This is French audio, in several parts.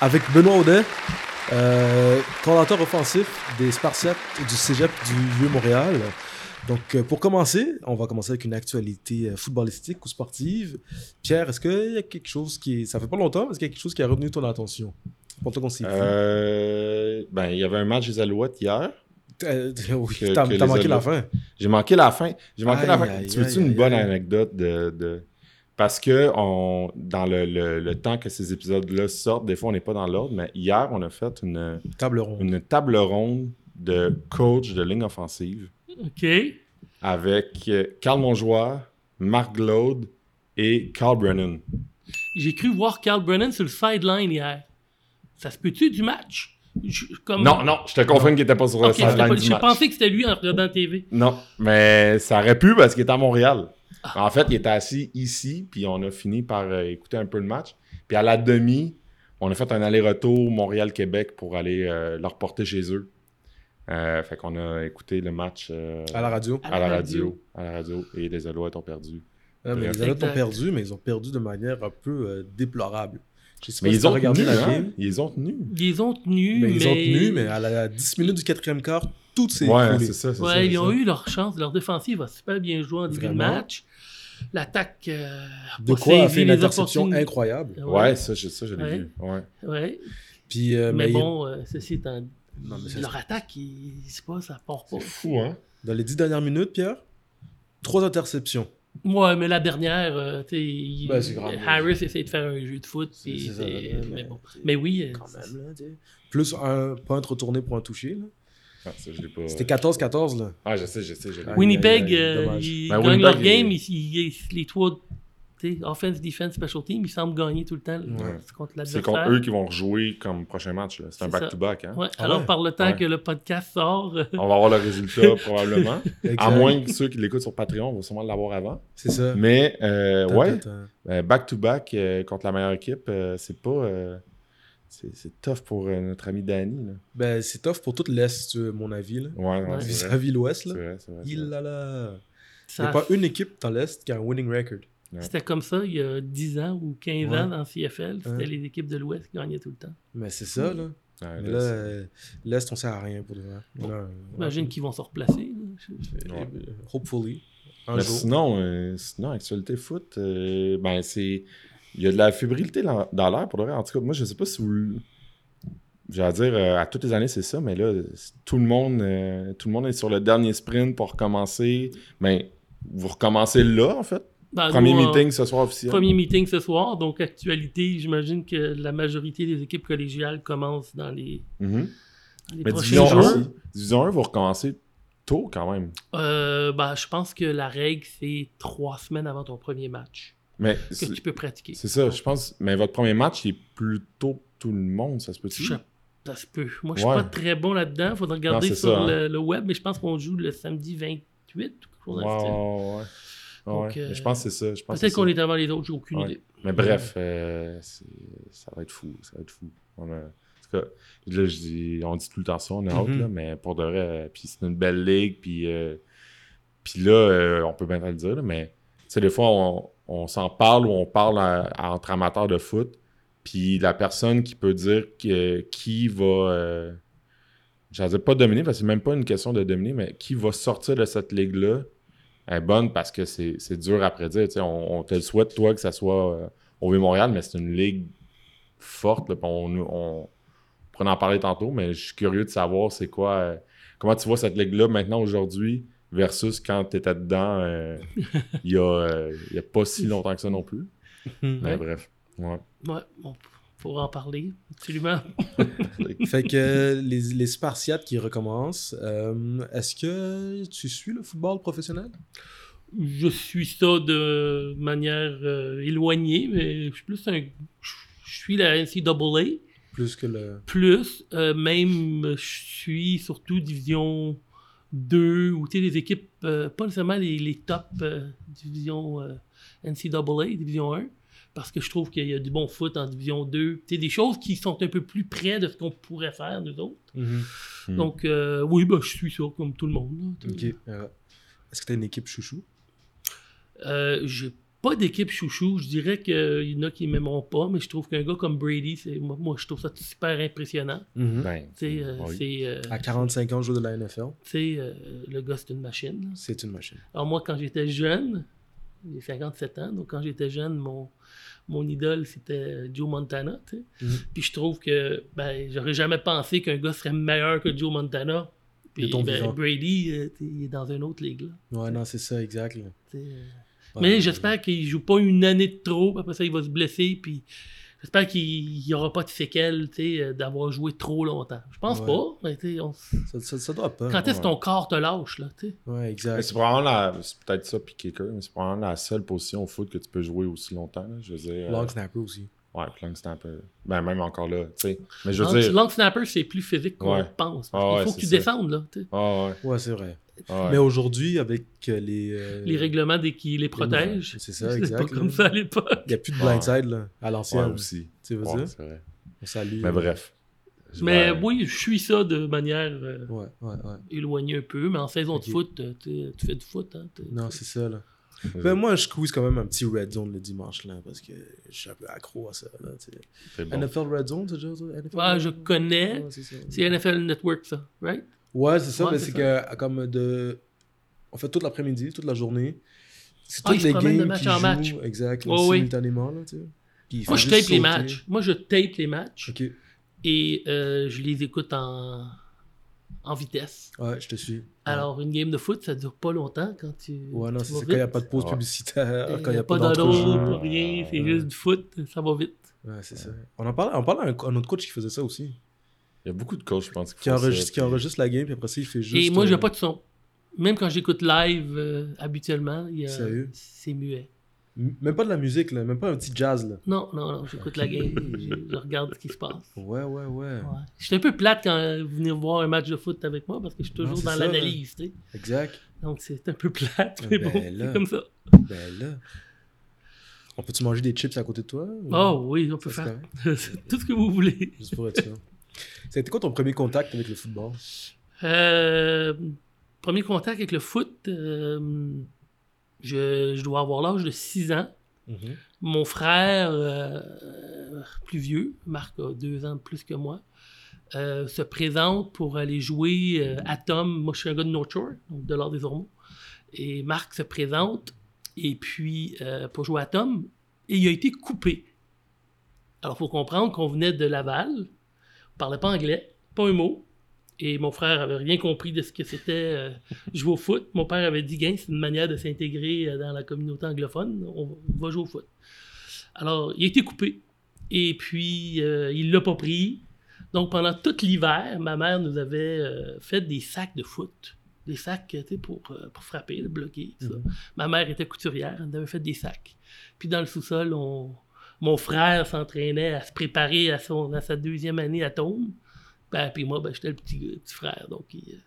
avec Benoît Audet, euh, coordinateur offensif des Spartiates du Cégep du Vieux-Montréal. Donc, euh, pour commencer, on va commencer avec une actualité euh, footballistique ou sportive. Pierre, est-ce qu'il y a quelque chose qui est... Ça fait pas longtemps, mais est-ce qu'il y a quelque chose qui a retenu ton attention? Pour qu'on s'est Euh, ben, il y avait un match des Alouettes hier. Euh, oui, t'as les manqué la fin. J'ai manqué la fin. J'ai manqué la fin. tu veux-tu une bonne anecdote de, de- Parce que on, dans le, le- le temps que ces épisodes-là sortent, des fois on n'est pas dans l'ordre, mais hier on a fait une, Table ronde. une table ronde de coach de ligne offensive OK. avec euh, Carl Monjoie, Marc Glaude et Carl Brennan. J'ai cru voir Carl Brennan sur le sideline hier. Ça se peut-tu du match? Je- comme... Non, non, je te confirme qu'il n'était pas sur le sideline J'ai match. pensé que c'était lui en regardant la TV. Non, mais ça aurait pu parce qu'il était à Montréal. Ah. En fait, il était assis ici, puis on a fini par euh, écouter un peu le match. Puis à la demi, on a fait un aller-retour Montréal-Québec pour aller euh, leur porter chez eux. Euh, fait qu'on a écouté le match euh, À la radio. à la radio. À la radio. Et les Alouettes ont perdu. Ah, mais les Alouettes ont perdu, mais ils ont perdu de manière un peu euh, déplorable. Je sais pas Mais si ils ont regardé tenu, la hein? game. Ils ont tenu. Ils ont tenu, Mais mais... ils ont tenu, mais à la 10 minutes du quatrième quart, tout s'est Ouais, c'est ça, c'est Ouais, ça. ils c'est ont ça. eu leur chance. Leur défensive a super bien joué en début de Vraiment. match. L'attaque. euh, De pas quoi a fait une les interception incroyable. Ouais, ça, je, ça, je l'ai Ouais. vu. Ouais. Ouais. Puis, euh, mais mais bon, euh, ceci étant. Non, mais leur attaque, il... c'est pas, ça part pas. C'est fou, hein? dans les 10 dernières minutes, Pierre, trois interceptions. Ouais, mais la dernière, euh, tu sais, il- Ben, c'est grave. Harris essaie de faire un jeu de foot. C'est- puis c'est ça, mais- mais, bon. mais oui, euh, Quand même, là. Plus un point retourné pour un touché. là. Ah, pas... C'était 14-14, là. Ah, je sais, je sais. Je Winnipeg, euh, ils Ben, gagnent leur game, ils, ils- les trois, tu sais, offense, defense, special team, ils semblent gagner tout le temps contre C'est contre eux qui vont rejouer comme prochain match. là. C'est un back-to-back. Hein? Ouais, Ah alors, ouais? par le temps Ouais. que le podcast sort, euh, On va avoir le résultat probablement. À moins que ceux qui l'écoutent sur Patreon vont sûrement l'avoir avant. C'est ça. Mais euh, ouais, euh, back-to-back euh, contre la meilleure équipe, euh, c'est pas. C'est c'est tough pour euh, notre ami Danny. Là. Ben, c'est tough pour tout l'Est, mon avis. Là. Ouais, ouais, Ouais. Vis-à-vis l'Ouest, C'est là. vrai, c'est vrai, c'est Il là. Il n'y a pas une équipe dans l'Est qui a un winning record. c'était comme ça il y a 10 ans ou 15 Ouais. ans dans CFL. C'était Ouais. les équipes de l'Ouest qui gagnaient tout le temps. Mais c'est ça, là. Ouais, Mais là, euh, l'Est, on sert à rien pour de vrai. On a un- J'imagine qu'ils vont se replacer. Hopefully. Un Mais jour. sinon, euh, sinon, actualité foot, euh, ben c'est. Il y a de la fébrilité dans dans l'air pour de vrai. En tout cas, moi, je sais pas si vous. J'allais dire, euh, à toutes les années, c'est ça, mais là, tout le monde euh, tout le monde est sur le dernier sprint pour recommencer. Ben, vous recommencez là, en fait. Ben, Premier nous, meeting ce soir officiel. Premier meeting ce soir, donc actualité, j'imagine que la majorité des équipes collégiales commencent dans les, dans les Mais prochains jours. 1, division 1, vous recommencez tôt quand même. Euh, ben, je pense que la règle, c'est trois semaines avant ton premier match Mais que tu peux pratiquer. c'est ça, je pense. Mais votre premier match, il est plus tôt que tout le monde, ça se peut-tu? Ça se peut. Moi, je suis Ouais. pas très bon là-dedans. Faudra regarder c'est sur ça, hein. le, le web, mais je pense qu'on joue le samedi 28 ou quelque chose Ouais, dans Donc, euh, je pense que c'est ça. Peut-être qu'on est avant les autres, j'ai aucune Ouais. idée. Mais bref, euh, ça va être fou. Ça va être fou. On a- en tout cas, là, je dis- on dit tout le temps ça, on est out, Mhm. là, mais pour de vrai, euh, puis c'est une belle ligue, puis, euh, puis là, on peut bien le dire, là, mais tu sais, des fois, on, on s'en parle ou on parle entre amateurs de foot, puis la personne qui peut dire qui va. Euh, dire pas dominer, parce que c'est même pas une question de dominer, mais qui va sortir de cette ligue-là est bonne parce que c'est dur à prédire. On, on te le souhaite, toi, que ça soit euh, au Montréal, mais c'est une ligue forte. on, on, en parler tantôt, mais je suis curieux de savoir c'est quoi. euh, comment tu vois cette ligue-là maintenant, aujourd'hui, versus quand tu étais dedans euh, il y, a, euh, a pas si longtemps que ça non plus. Mais Ouais. bref. Ouais. Ouais, bon, faut en parler, absolument. Fait que euh, les, les Spartiates qui recommencent, euh, est-ce que tu suis le football professionnel? Je suis ça de manière euh, éloignée, mais je suis plus un. Je suis la NCAA. Plus que le. Plus, euh, même, je suis surtout Division 2, ou tu sais, les équipes, euh, pas nécessairement les, les top euh, Division euh, NCAA, Division 1, parce que je trouve qu'il y a du bon foot en Division 2. Tu sais, des choses qui sont un peu plus près de ce qu'on pourrait faire, nous autres. Mhm. Mm. Donc, euh, oui, bah, je suis ça, comme tout le monde. là. Est-ce que tu as une équipe chouchou? J'ai pas d'équipe chouchou. Je dirais qu'il y en a qui m'aimeront pas, mais je trouve qu'un gars comme Brady, c'est, moi, moi, je trouve ça super impressionnant. Mhm. Ben, Tu sais, euh, oui. euh, À 45 ans, joueur de la NFL, tu sais, euh, le gars, c'est une machine. c'est une machine. Alors moi, quand j'étais jeune, j'ai 57 ans, donc quand j'étais jeune, mon, mon idole, c'était Joe Montana. Mhm. Puis je trouve que ben, j'aurais jamais pensé qu'un gars serait meilleur que Joe Montana. Puis ton ben. Brady, euh, il est dans une autre ligue. là, Ouais, non, c'est ça, exact. Mais j'espère qu'il joue pas une année de trop, puis après ça, il va se blesser. Puis j'espère qu'il n'y aura pas de séquelles tu sais, euh, d'avoir joué trop longtemps. Je pense Ouais. pas, mais on- Ça, ça, ça doit pas. quand est-ce que ouais. ton corps te lâche? Là, tu sais? Ouais, exact. c'est probablement la... c'est peut-être ça puis kicker, mais c'est probablement la seule position au foot que tu peux jouer aussi longtemps. là. Je veux dire. euh, Long snapper aussi. Ouais, puis long snapper. Ben même encore là, tu sais. Mais je veux Long, dire. long snapper, c'est plus physique qu'on Ouais. pense. Parce Ah qu'il ouais, faut que c'est tu ça. Là. Ah ouais. Ouais, c'est vrai. ah ouais. Mais aujourd'hui, avec euh, les. euh, Les règlements dès qu'ils les protègent. C'est ça, C'est exact. pas là. comme ça à l'époque. Il n'y a plus de Ouais. blindside là, à Ouais, l'ancienne. aussi. tu veux Ouais, dire? c'est vrai. On salue. Mais bref. Je Mais vais- oui, je suis ça de manière euh, Ouais, ouais, ouais. éloignée un peu. Mais en saison de foot, euh, tu fais du foot. Hein, Non, c'est ça, là. Je- Ben, moi, je squeeze quand même un petit red zone le dimanche, là, parce que je suis un peu accro à ça, là, tu bon. NFL Red Zone, c'est déjà je connais. C'est NFL Network, ça, right? Ouais, c'est ça, Ouais, mais c'est que, comme de. On fait toute l'après-midi, toute la journée. C'est Ah, toutes les promènent de games match qui en jouent, match. exact, oui. simultanément, là, tu sais. Puis il Moi, je tape les matchs. Moi, je tape les matchs et euh, je les écoute en, en vitesse. ouais, je te suis. Alors, une game de foot, ça dure pas longtemps quand tu. Ouais, non, c'est quand il n'y a pas de pause Ouais. publicitaire, quand il n'y a pas d'entrejeu. d'adresse, pas rien, c'est Ouais. juste du foot, ça va vite. Ouais, c'est ça. On en parle, on parle à un, un autre coach qui faisait ça aussi. Il y a beaucoup de coachs, je pense. Qui enregistre, qui enregistre la game, puis après ça, il fait juste. Et moi, j'ai euh, pas de son. Même quand j'écoute live, euh, habituellement, il y a- c'est muet. Même pas de la musique, là, même pas un petit jazz, là. Non, non, non, j'écoute la game, je, je regarde ce qui se passe. Ouais, ouais, ouais. Ouais. Je suis un peu plate quand vous venez voir un match de foot avec moi parce que je suis toujours dans l'analyse, tu sais. Exact. Donc c'est un peu plate, mais Ben bon, là. c'est comme ça. Ben là. On peut-tu manger des chips à côté de toi? ou- Oh oui, on peut Ça, faire tout ce que vous voulez. Juste pour être sûr. C'était quoi ton premier contact avec le football? Euh, premier contact avec le foot, euh, je, je dois avoir l'âge de 6 ans. Mon frère, euh, plus vieux, Marc a deux ans de plus que moi, euh, se présente pour aller jouer euh, à Tom. Moi, je suis un gars de North Shore, donc de l'Ordre des Ormeaux. Et Marc se présente, et puis pour jouer à Tom, et il a été coupé. Alors, il faut comprendre qu'on venait de Laval, on parlait pas anglais, pas un mot. Et mon frère avait rien compris de ce que c'était euh, jouer au foot. Mon père avait dit, Gain, c'est une manière de s'intégrer euh, dans la communauté anglophone. On va jouer au foot. Alors, il a été coupé. Et puis, euh, il l'a pas pris. Donc, pendant tout l'hiver, ma mère nous avait euh, fait des sacs de foot. Des sacs tu sais, pour, pour frapper, bloquer. Mhm. Ma mère était couturière, elle nous avait fait des sacs. Puis dans le sous-sol, on- mon frère s'entraînait à se préparer à, son, à sa deuxième année à Tôme. Ben, puis moi, ben, j'étais le petit, petit frère. Donc, il-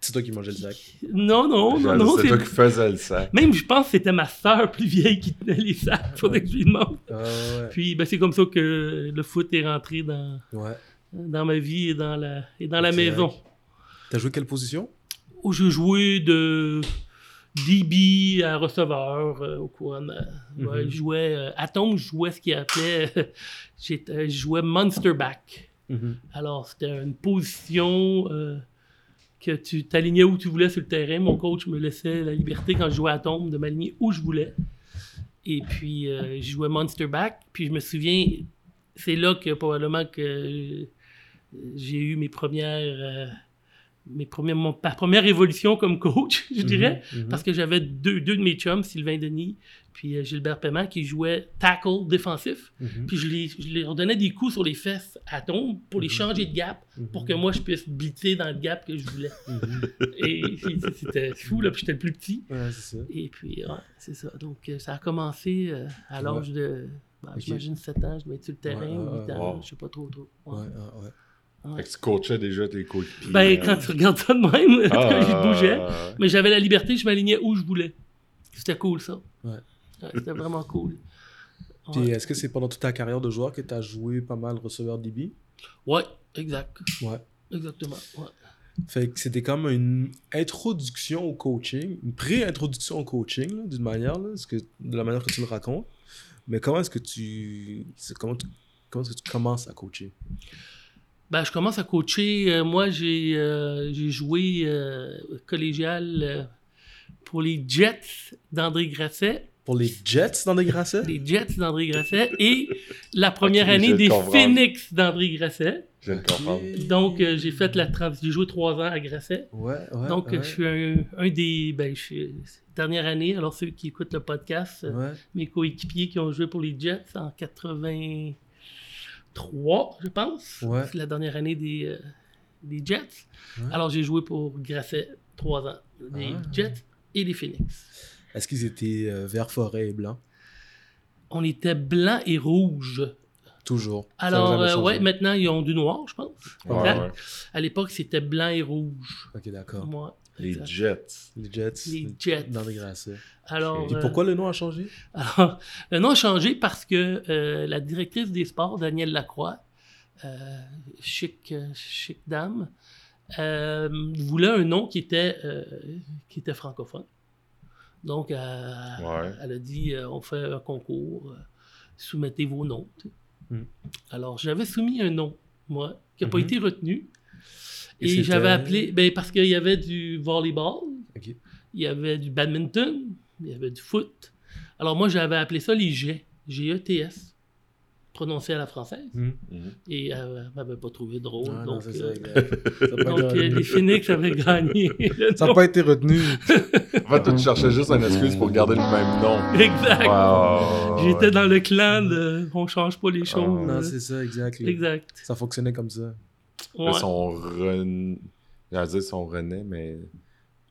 C'est toi qui mangeais le sac. Non, non, non, non. C'est c'est- toi qui faisais le sac. Même, je pense que c'était ma sœur plus vieille qui tenait les sacs. Faudrait que je lui demande. Ah ouais. Puis, ben, c'est comme ça que le foot est rentré dans, Ouais. dans ma vie et dans la, et dans la maison. T'as joué quelle position? Où je jouais de DB à receveur euh, au courant de ma- ouais, Mhm. Je jouais euh, à Tom, je jouais ce qu'il appelait. j'étais- je jouais monster back. Alors, c'était une position euh, que tu t'alignais où tu voulais sur le terrain. Mon coach me laissait la liberté quand je jouais à tombe de m'aligner où je voulais. Et puis, euh, je jouais Monster Back. Puis, je me souviens, c'est là que probablement que euh, j'ai eu mes premières. Mes mon- ma première évolution comme coach, je dirais. Mhm. Parce que j'avais deux, deux de mes chums, Sylvain Denis puis euh, Gilbert Paiement, qui jouaient tackle défensif. Mhm. Puis je, les, je leur donnais des coups sur les fesses à tombe pour les Mhm. changer de gap, pour que moi je puisse blitzer dans le gap que je voulais. Mhm. Et c'était fou, là, puis j'étais le plus petit. Ouais, ça. Et puis, ouais, c'est ça. Donc, euh, ça a commencé euh, à l'âge de, ben, j'imagine, 7 ans. Je être sur le terrain, Ouais, ouais, 8 ans, wow. je sais pas trop, trop. Ouais. Ouais. Fait que tu coachais déjà tes coéquipiers. Ben, euh, quand tu regardes ça de même, cas, ah, je bougeais. Mais j'avais la liberté, je m'alignais où je voulais. C'était cool, ça. Ouais. Ouais, C'était vraiment cool. Puis est-ce que c'est pendant toute ta carrière de joueur que tu as joué pas mal receveur DB? Ouais, exact. Ouais. Exactement. Ouais. Fait que c'était comme une introduction au coaching, une pré-introduction au coaching, d'une manière, là, ce que, de la manière que tu le racontes. Mais comment est-ce que tu, c'est- comment tu, comment est-ce que tu commences à coacher? Ben, je commence à coacher. Euh, moi, j'ai euh, j'ai joué euh, collégial pour les Jets d'André Grasset. Pour les Jets dans des Grasset? Les Jets d'André Grasset et la première année des comprends. Phoenix d'André Grasset. Je viens de comprendre. Donc, euh, j'ai fait la transition. J'ai joué trois ans à Grasset. Ouais, ouais. Donc, ouais. je suis un, un des. Ben, je suis. Dernière année, alors ceux qui écoutent le podcast, euh, Ouais. mes coéquipiers qui ont joué pour les Jets en 83, je pense. Ouais. C'est la dernière année des, euh, des Jets. Ouais. Alors, j'ai joué pour Grasset trois ans. Les Ah. Jets et les Phoenix. Est-ce qu'ils étaient euh, vert forêt et blanc? On était blanc et rouge. Toujours. Alors, euh, ouais, maintenant, ils ont du noir, je pense. Ouais, Exact. ouais. À l'époque, c'était blanc et rouge. Ok, d'accord. Les exact. Jets. Les Jets. Les Jets. Dans des Grasset. Alors, Et euh, pourquoi le nom a changé? Alors, le nom a changé parce que euh, la directrice des sports, Danielle Lacroix, euh, chic, chic dame, euh, voulait un nom qui était, euh, qui était francophone. Donc, euh, Ouais. elle a dit euh, on fait un concours, euh, soumettez vos noms. tu sais. Mm. Alors, j'avais soumis un nom, moi, qui n'a pas Mhm. été retenu. Et j'avais appelé, ben, parce qu'il y avait du volleyball, Ok. il y avait du badminton, il y avait du foot. Alors moi, j'avais appelé ça les G, G-E-T-S, prononcé à la française. Hmm. Mhm. Et elle ne m'avait pas trouvé drôle. Ah, non, donc, euh. Ça donc euh, les Phoenix avaient gagné. Ça n'a pas été retenu. En fait, tu cherchais juste une excuse pour garder le même nom. Exact. Wow. J'étais dans le clan de on change pas les choses. Ah, non, c'est ça, exact. exact. Ça fonctionnait comme ça. Ouais. Là, son ren... J'allais dire son renaît, mais...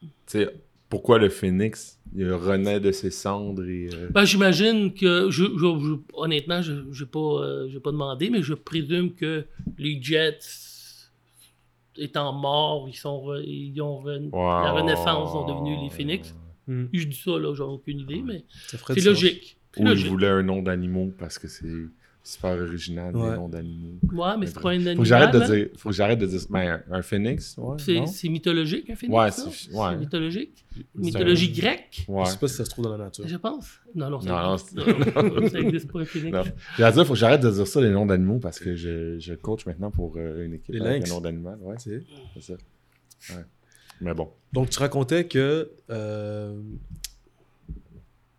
Tu sais, pourquoi le phénix? Il renaît de ses cendres et... euh, Ben, j'imagine que, je, je- je- honnêtement, je n'ai pas, euh, j'ai pas demandé, mais je présume que les Jets, étant morts, ils, sont re- ils ont re- la. Renaissance sont devenus les Phoenix. Hmm. Je dis ça, là, j'ai aucune idée, mais c'est logique. Ou il logique. voulait un nom d'animaux parce que c'est super original, Ouais. les noms d'animaux. Ouais, mais c'est pas un Faut animal. que j'arrête de hein? dire... Faut que j'arrête de dire... Ben, un, un phénix, ouais, C'est, non? c'est mythologique, un phénix. Ouais, c'est- ouais. mythologique? C'est Mythologie un- grecque, Ouais. Je sais pas si ça se trouve dans la nature. je pense. Non, non, ça Non, non, existe. Non, ça existe pas, un phénix. Non. J'allais dire, faut que j'arrête de dire ça, les noms d'animaux, parce que je, je coach maintenant pour euh, une équipe Les avec lynx. un nom d'animal. Ouais, c'est ça. Ouais. Mais bon. Donc, tu racontais que euh,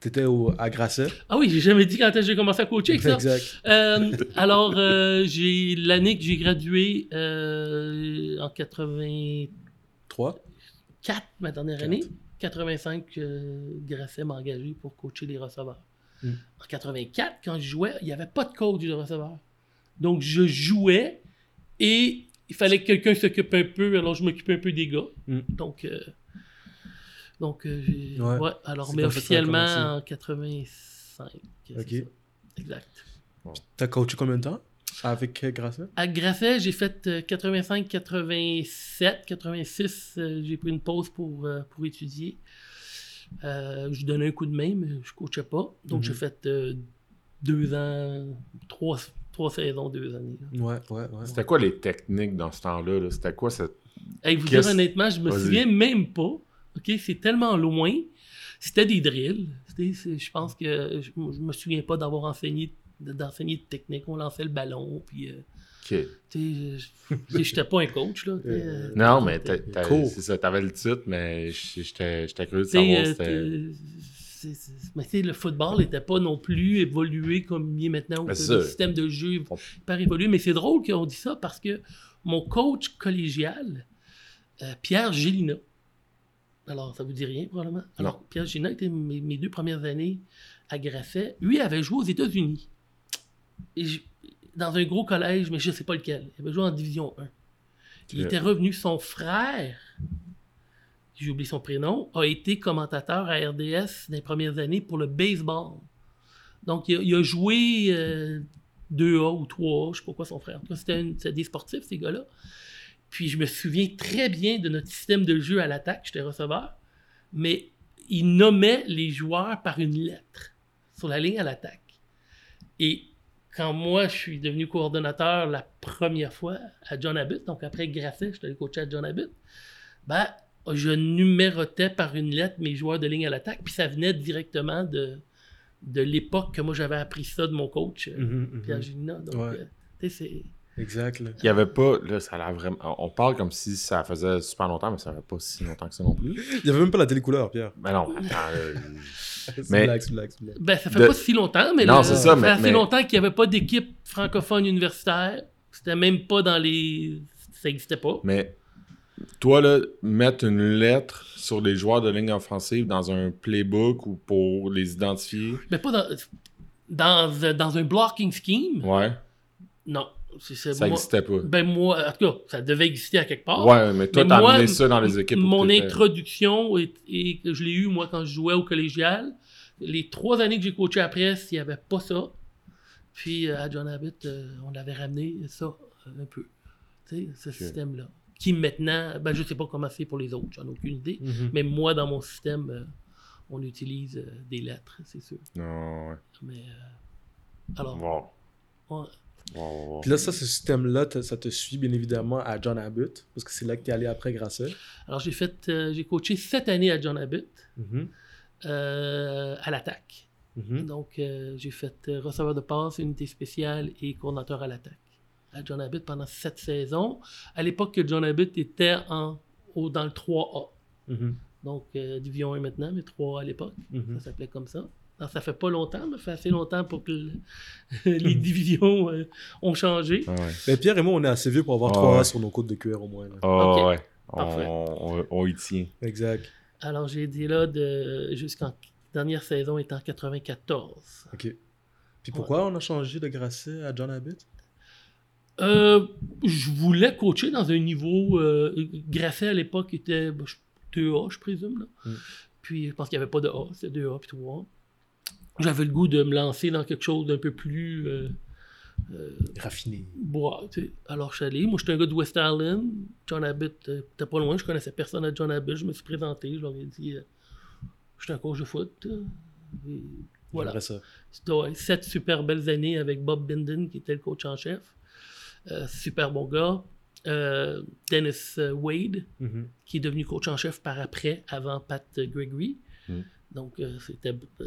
tu étais au, à Grasset. Ah oui, j'ai jamais dit quand est-ce que j'ai commencé à coacher avec ça. Exact. Euh, alors, euh, j'ai l'année que j'ai gradué euh, en 84, Trois. ma dernière Quatre. année. 85, euh, Grasset m'a engagé pour coacher les receveurs. Mm. En 84, quand je jouais, il n'y avait pas de coach de receveur. Donc, je jouais et il fallait que quelqu'un s'occupe un peu, alors je m'occupais un peu des gars. Mm. Donc, euh, donc euh, j'ai- Ouais. ouais, alors, mais officiellement en 85. c'est Ok. Exact. T'as coaché combien de temps? Avec euh, Grasset? À Grasset, j'ai fait euh, 85, 87, 86. euh, j'ai pris une pause pour, euh, pour étudier. Euh, je donnais un coup de main, mais je coachais pas. Donc, Mhm. j'ai fait euh, deux ans, trois, trois saisons, deux années. là. Ouais, ouais, ouais. C'était quoi les techniques dans ce temps-là? là? C'était quoi cette. Hey, vous dire honnêtement, je me Vas-y. souviens même pas. OK, c'est tellement loin. C'était des drills. C'était- c'est- Je pense que je, je me souviens pas d'avoir enseigné d'enseigner de technique. On lançait le ballon, puis... euh, Ok. tu sais, je- je- j'étais pas un coach, là. Euh, euh, Non, mais t'sais, t'as- t'as- Cool. c'est ça, t'avais le titre, mais j'étais j'étais curieux de savoir euh, c'était. t'es- c'est- c'est- mais tu sais, le football n'était pas non plus évolué comme il est maintenant. où le système de jeu hyper évolué. Mais c'est drôle qu'on dit ça parce que mon coach collégial, euh, Pierre Gélina, alors ça vous dit rien probablement. Alors, Pierre Gélina était mes, mes deux premières années à Grasset. Lui avait joué aux États-Unis. Dans un gros collège, mais je ne sais pas lequel. Il avait joué en Division 1. Il était revenu, son frère j'ai oublié son prénom, a été commentateur à RDS dans les premières années pour le baseball. Donc, il a, il a joué euh, 2A ou 3A, je sais pas quoi son frère. En tout cas, C'était une- c'était des sportifs, ces gars-là. Puis, je me souviens très bien de notre système de jeu à l'attaque. J'étais receveur. Mais il nommait les joueurs par une lettre sur la ligne à l'attaque. Et quand moi, je suis devenu coordonnateur la première fois à John Abbott, donc après Grasset, je suis allé coacher à John Abbott, ben, je numérotais par une lettre mes joueurs de ligne à l'attaque, puis ça venait directement de, de l'époque que moi j'avais appris ça de mon coach, Mhm, mhm. Pierre Gélina. Donc, Ouais. euh, tu sais, c'est. Exact. là. Il y avait pas, là, ça a vraiment. On parle comme si ça faisait super longtemps, mais ça fait pas si longtemps que ça non plus. Il y avait même pas la télécouleur, Pierre. Mais non, attends, euh, C'est Mais- c'est blague. Ben, ça fait De- pas si longtemps, mais Non, là, c'est ça, fait mais- assez mais- longtemps qu'il n'y avait pas d'équipe francophone universitaire. C'était même pas dans les. Ça n'existait pas. mais toi, là, mettre une lettre sur les joueurs de ligne offensive dans un playbook ou pour les identifier? Mais pas dans, dans, dans un blocking scheme? Ouais, Non. Ça n'existait pas. Ben moi, en tout cas, ça devait exister à quelque part. Ouais, mais toi, t'as amené ça dans les équipes. Mon introduction, et, et que je l'ai eu moi quand je jouais au collégial. Les trois années que j'ai coaché Presse, il n'y avait pas ça. Puis euh, à John Abbott, euh, on avait ramené ça euh, un peu. Tu sais, ce système-là. Qui maintenant, ben je sais pas comment c'est pour les autres, j'en ai aucune idée. Mhm. Mais moi, dans mon système, on utilise des lettres, c'est sûr. Non, ouais. Mais euh, alors, Wow. Wow, wow. Puis là, ça, ce système-là, ça te suit bien évidemment à John Abbott, parce que c'est là que tu es allé après Grasset. alors j'ai fait, euh, j'ai coaché sept années à John Abbott Mhm. euh, à l'attaque. Mhm. Donc, euh, j'ai fait euh, receveur de passe, unité spéciale et coordinateur à l'attaque à John Abbott pendant sept saisons. À l'époque que John Abbott était en, au- dans le 3A. Mhm. Donc, euh, Division 1 maintenant, mais 3A à l'époque. Ça s'appelait comme ça. Alors, ça fait pas longtemps, mais ça fait assez longtemps pour que le- les divisions euh, ont changé. Ah ouais. Mais Pierre et moi, on est assez vieux pour avoir Ah 3 A ouais. sur nos côtes de cuir au moins. là. Ah ouais. On, on, on y tient. Exact. Alors, j'ai été là de, jusqu'en dernière saison était en 94. OK. Puis pourquoi on a changé de Grasset à John Abbott? Euh, je voulais coacher dans un niveau. Euh, Grasset à l'époque était bah, je- 2A, je présume. Là. Mm. Puis je pense qu'il n'y avait pas de A, c'était 2A puis 3A. J'avais le goût de me lancer dans quelque chose d'un peu plus. Euh, euh, Raffiné. bois, tu sais. Alors je suis allé. Moi, j'étais un gars de West Island. John Abbott, euh, t'es pas loin. Je connaissais personne à John Abbott. Je me suis présenté. Je leur ai dit euh, J'étais un coach de foot. et voilà. Ça. Ouais, sept super belles années avec Bob Binden, qui était le coach en chef. Super bon gars. Dennis Wade, Mhm. qui est devenu coach en chef par après, avant Pat Gregory. Mm. Donc, euh, c'était euh,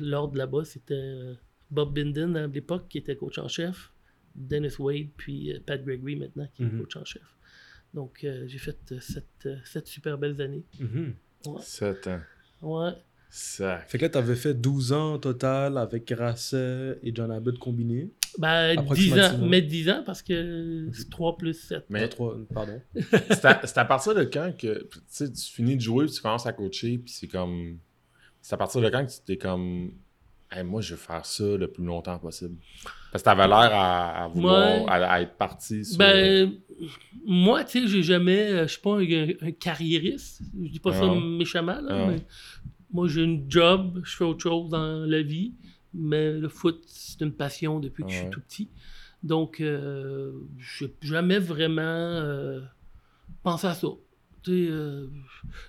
l'ordre là-bas, c'était euh, Bob Binden à l'époque, qui était coach en chef. Dennis Wade, puis euh, Pat Gregory maintenant, qui est Mhm. coach en chef. Donc, euh, j'ai fait euh, sept, euh, sept super belles années. Ouais. 7 ans. Ouais. Sac. Fait que là, t'avais fait 12 ans au total avec Grasset et John Abbott combinés. Ben, 10 ans, mais 10 ans parce que c'est 3 plus 7. Mais Pas trois- pardon. c'est à, partir de quand que tu sais, tu finis de jouer, puis tu commences à coacher, puis c'est comme. C'est à partir de quand que tu t'es comme. Hey, moi, je veux faire ça le plus longtemps possible? Parce que t'avais l'air à, à vouloir, Ouais. à, à être parti sur. Ben, moi, tu sais, j'ai jamais. euh, Je suis pas un, un carriériste. Je dis pas ça méchamment, là, mais moi, j'ai une job, je fais autre chose dans la vie, mais le foot, c'est une passion depuis que je suis tout petit. Donc, euh, j'ai jamais vraiment euh, pensé à ça. Euh,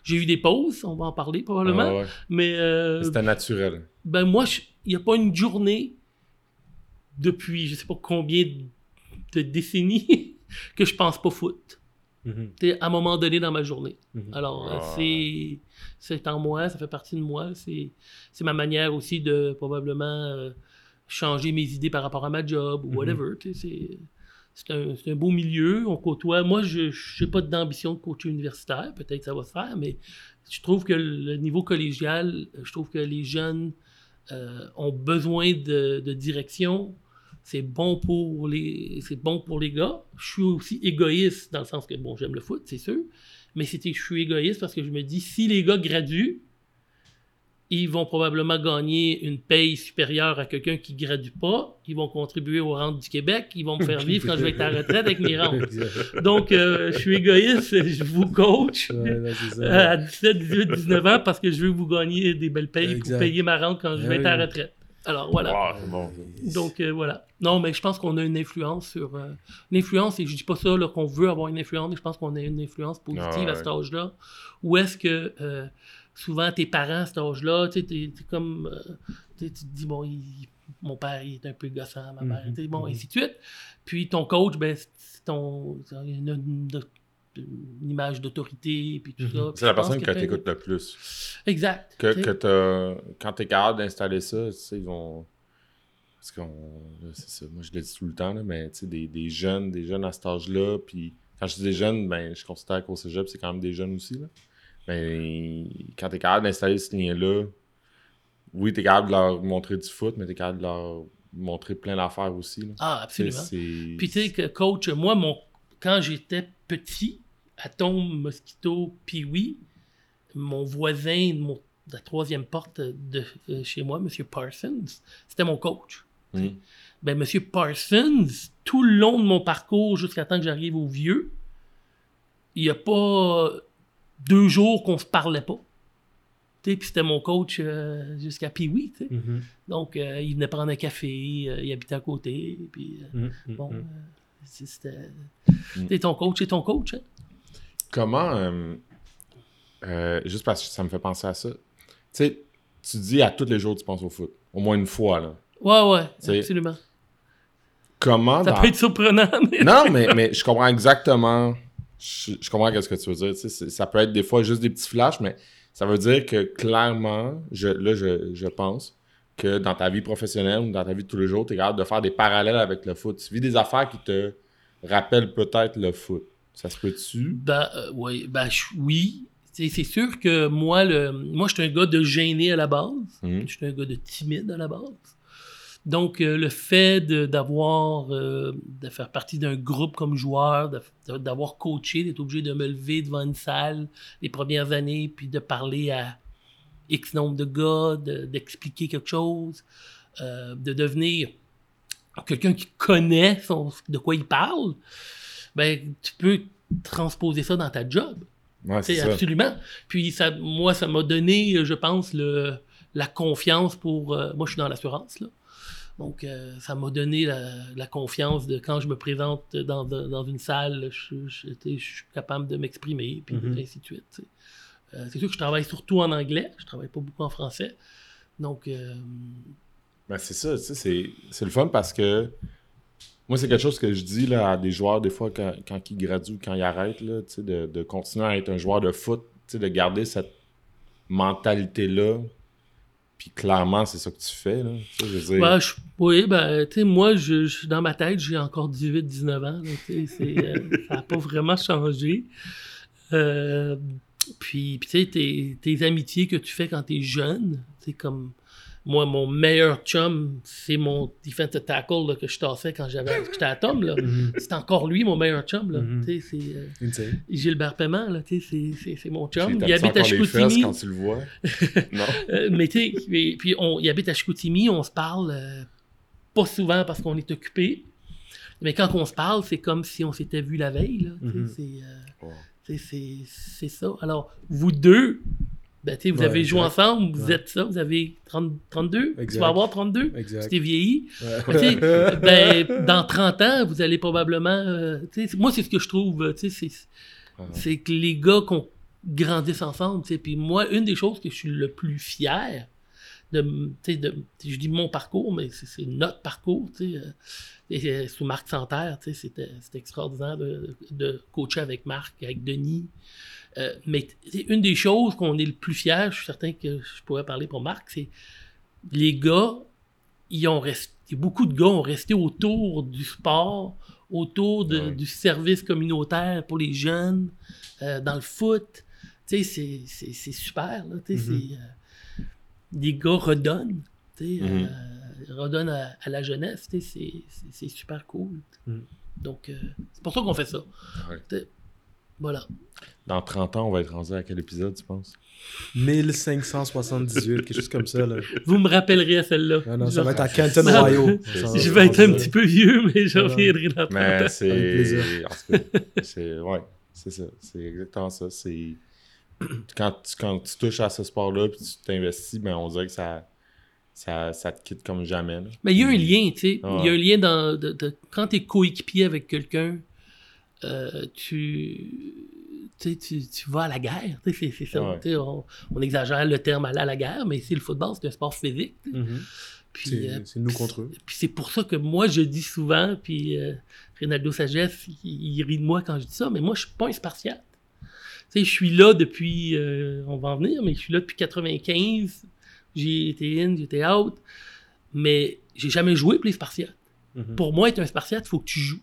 j'ai eu des pauses, on va en parler probablement, Ah ouais. mais euh, C'était naturel. ben moi, il n'y a pas une journée depuis je sais pas combien de décennies que je pense pas foot. Mhm. À un moment donné dans ma journée. Mhm. Alors, euh, Ah. c'est c'est en moi, ça fait partie de moi. C'est ma manière aussi de probablement euh, changer mes idées par rapport à ma job ou Mhm. whatever. sais, C'est un, un beau milieu, on côtoie. Moi, je n'ai pas d'ambition de coach universitaire, peut-être ça va se faire, mais je trouve que le niveau collégial, je trouve que les jeunes euh, ont besoin de, direction. C'est bon pour les bon pour les gars. Je suis aussi égoïste dans le sens que bon, j'aime le foot, c'est sûr, mais je suis égoïste parce que je me dis si les gars graduent, ils vont probablement gagner une paye supérieure à quelqu'un qui gradue pas. Ils vont contribuer aux rentes du Québec. Ils vont me faire vivre quand je vais être à la retraite avec mes rentes. Donc, euh, je suis égoïste. Je vous coach Ouais, là, c'est ça. euh, à 17, 18, 19 ans parce que je veux que vous gagniez des belles payes Exact. pour payer ma rente quand je vais Ah être à la retraite. Alors, voilà. Wow, c'est bon. Donc euh, voilà. Non, mais je pense qu'on a une influence sur. euh, une influence, et je dis pas ça qu'on veut avoir une influence, mais je pense qu'on a une influence positive Ah à cet âge-là. Où est-ce que. Souvent tes parents à cet âge-là, tu sais, comme. euh, tu te dis, bon, il- mon père, il est un peu gossant, ma mère, Mhm, tu sais, bon, mhm. ainsi de suite. Puis ton coach, ben, c'est ton. Une, une- une image d'autorité, puis tout Mhm. ça. Puis C'est la personne que tu écoutes le plus. Exact. Que, que t'as- quand tu es capable d'installer ça, tu sais, ils vont. Parce qu'on. là, C'est ça, moi je le dis tout le temps, là, mais tu sais, des, des jeunes, des jeunes à cet âge-là, puis quand je dis des jeunes, ben, je considère qu'au cégep, c'est quand même des jeunes aussi. Là. Mais quand tu es capable d'installer ce lien-là, oui, tu es capable de leur montrer du foot, mais tu es capable de leur montrer plein d'affaires aussi. Là. Ah, absolument. Puis tu sais que coach, moi, mon, quand j'étais petit, à Tombe, Mosquito, puis oui, mon voisin de, mon- de la troisième porte de euh, chez moi, M. Parsons, c'était mon coach. Mhm. Ben, M. Parsons, tout le long de mon parcours jusqu'à temps que j'arrive au vieux, il n'y a pas deux jours qu'on se parlait pas. Tu sais, Puis c'était mon coach euh, jusqu'à Pee-Wee. tu sais. Mhm. Donc, euh, il venait prendre un café, euh, il habitait à côté. Puis, euh, Mhm. Bon, c'est- c'était. Ton coach, c'est ton coach. Hein? Comment. euh, euh, juste parce que ça me fait penser à ça. Tu sais, tu dis à tous les jours tu penses au foot. Au moins une fois, là. Ouais, ouais, C'est- absolument. Comment. Ça dans- peut être surprenant, mais. Non, mais, mais je comprends exactement. Je, je comprends ce que tu veux dire. Tu sais, c'est- ça peut être des fois juste des petits flashs, mais ça veut dire que clairement, je, là, je, je pense que dans ta vie professionnelle ou dans ta vie de tous les jours, tu es capable de faire des parallèles avec le foot. Tu vis des affaires qui te rappellent peut-être le foot. Ça se peut-tu? Ben, euh, ouais, ben, oui. C'est sûr que moi, le, moi, je suis un gars de gêné à la base. Mhm. Je suis un gars de timide à la base. Donc, euh, le fait de- d'avoir, euh, de faire partie d'un groupe comme joueur, d'avoir coaché, d'être obligé de me lever devant une salle les premières années, puis de parler à X nombre de gars, de- d'expliquer quelque chose, euh, de devenir quelqu'un qui connaît son- de quoi il parle, ben, tu peux transposer ça dans ta job. Ouais, c'est absolument. Puis ça, moi, ça m'a donné, je pense, le, la confiance pour. euh, moi, je suis dans l'assurance, là. Donc, euh, ça m'a donné la, la confiance de quand je me présente dans, dans- une salle, je, suis capable de m'exprimer, puis Mhm. ainsi de suite. Euh, c'est sûr que je travaille surtout en anglais, je travaille pas beaucoup en français. Donc, euh, Ben, c'est ça, c'est, le fun parce que moi, c'est quelque chose que je dis là, à des joueurs, des fois, quand, quand ils graduent, quand ils arrêtent, là, de, de continuer à être un joueur de foot, de garder cette mentalité-là. Puis clairement, c'est ça que tu fais. Là, tu sais, je veux dire, Ouais, je- oui, ben, tu sais, moi, je, je- dans ma tête, j'ai encore 18-19 ans. là, tu euh, ça n'a pas vraiment changé. Euh, puis, puis, tu sais, tes, tes amitiés que tu fais quand tu es jeune, c'est comme. Moi, mon meilleur chum, c'est mon defensive tackle là, que je tassais quand j'avais, j'étais à Tom. Là. Mhm. C'est encore lui, mon meilleur chum. Là. Mhm. Tu sais, c'est euh. Gilbert Paiement, là, tu sais, c'est, c'est, c'est mon chum. Il habite à Chicoutimi. quand tu le vois. non? Euh, mais tu sais, puis, on, il habite à Chicoutimi, on se parle euh, pas souvent parce qu'on est occupé. Mais quand on se parle, c'est comme si on s'était vu la veille. Là, tu sais, Mhm. c'est, euh, sais, c'est, c'est ça. Alors, vous deux, ben, tu vous Ouais, avez joué exact. ensemble, vous Ouais. êtes ça, vous avez 30, 32, tu Exact. vas avoir 32, tu t'es vieilli. Ouais. Tu ben, dans 30 ans, vous allez probablement. euh, tu moi, c'est ce que je trouve. tu c'est, que les gars qu'on grandissent ensemble. tu. Puis moi, une des choses que je suis le plus fier de, tu de je dis mon parcours, mais c'est, notre parcours. tu euh, et, euh, sous Marc Santerre, tu c'était extraordinaire de, de coacher avec Marc, avec Denis. Euh, mais une des choses qu'on est le plus fier, je suis certain que je pourrais parler pour Marc, c'est les gars, ils ont resté, beaucoup de gars ont resté autour du sport, autour de- Ouais. du service communautaire pour les jeunes, euh, dans le foot. Tu sais, c'est- super. Là, tu sais, Mhm. c'est, euh, les gars redonnent. tu sais, Mhm. euh, redonnent à, à la jeunesse. tu sais, C'est super cool. Mhm. Donc, c'est pour ça qu'on fait ça. Ouais. Voilà. Dans 30 ans, on va être rendu à quel épisode, tu penses? 1578, quelque chose comme ça. Là. Vous me rappellerez à celle-là. Ah non, ça va être à Canton, ça- Ohio. Je Ça- Je vais être un petit peu vieux, mais je Non, non. reviendrai dans 30 Mais ans. c'est. Avec plaisir. En tout cas, c'est. Ouais, c'est ça. C'est exactement ça. C'est. Quand tu, quand tu touches à ce sport-là puis tu t'investis, ben on dirait que ça, ça, ça te quitte comme jamais. là. Mais il y a un lien, tu sais. Ouais. Il y a un lien dans. de- de- quand tu es coéquipier avec quelqu'un, euh, tu. tu, tu, vas à la guerre. C'est c'est ça. Ouais. On, on exagère le terme aller à la guerre, mais c'est le football, c'est un sport physique. Mhm. Puis, C'est euh, c'est nous contre eux. puis c'est pour ça que moi, je dis souvent, puis euh, Ronaldo Sagesse, il, il rit de moi quand je dis ça, mais moi, je suis pas un Spartiate. Je suis là depuis, euh, on va en venir, mais je suis là depuis 95. J'ai été in, j'ai été out, mais j'ai jamais joué pour les Spartiates. Mhm. Pour moi, être un Spartiate, il faut que tu joues.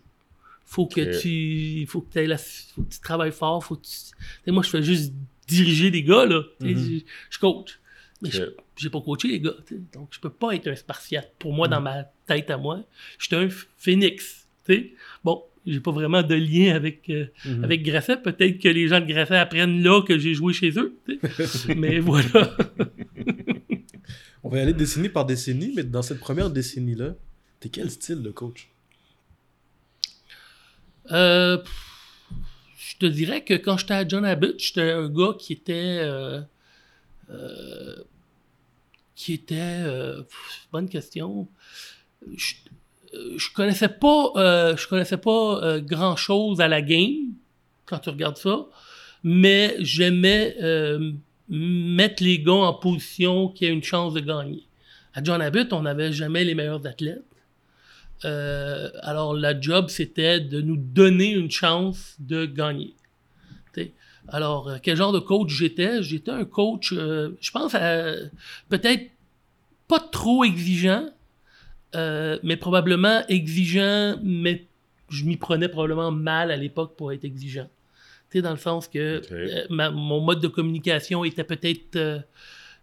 Faut que tu faut que, la- faut que tu travailles fort. Faut que tu... moi, je fais juste diriger des gars. Là. Mhm. je, je coach. Mais je j'ai pas coaché les gars. Donc, je peux pas être un Spartiate. Pour moi, dans ma tête à moi, je suis un phénix. tu sais. Bon, j'ai pas vraiment de lien avec, euh, Mhm. avec Grasset. Peut-être que les gens de Grasset apprennent là que j'ai joué chez eux. Mais voilà. On va y aller décennie par décennie, mais dans cette première décennie-là, t'es quel style de coach? Euh, je te dirais que quand j'étais à John Abbott, j'étais un gars qui était. euh, euh, qui était. euh, pff, bonne question. Je, euh, connaissais pas, euh, je connaissais pas grand chose à la game quand tu regardes ça, mais j'aimais euh, mettre les gars en position qui a une chance de gagner. À John Abbott, on n'avait jamais les meilleurs athlètes. Euh, alors, la job, c'était de nous donner une chance de gagner. T'sais. Alors, euh, quel genre de coach j'étais? J'étais un coach, euh, je pense, peut-être pas trop exigeant, euh, mais probablement exigeant, mais je m'y prenais probablement mal à l'époque pour être exigeant. Tu sais, dans le sens que ma- mon mode de communication était peut-être euh,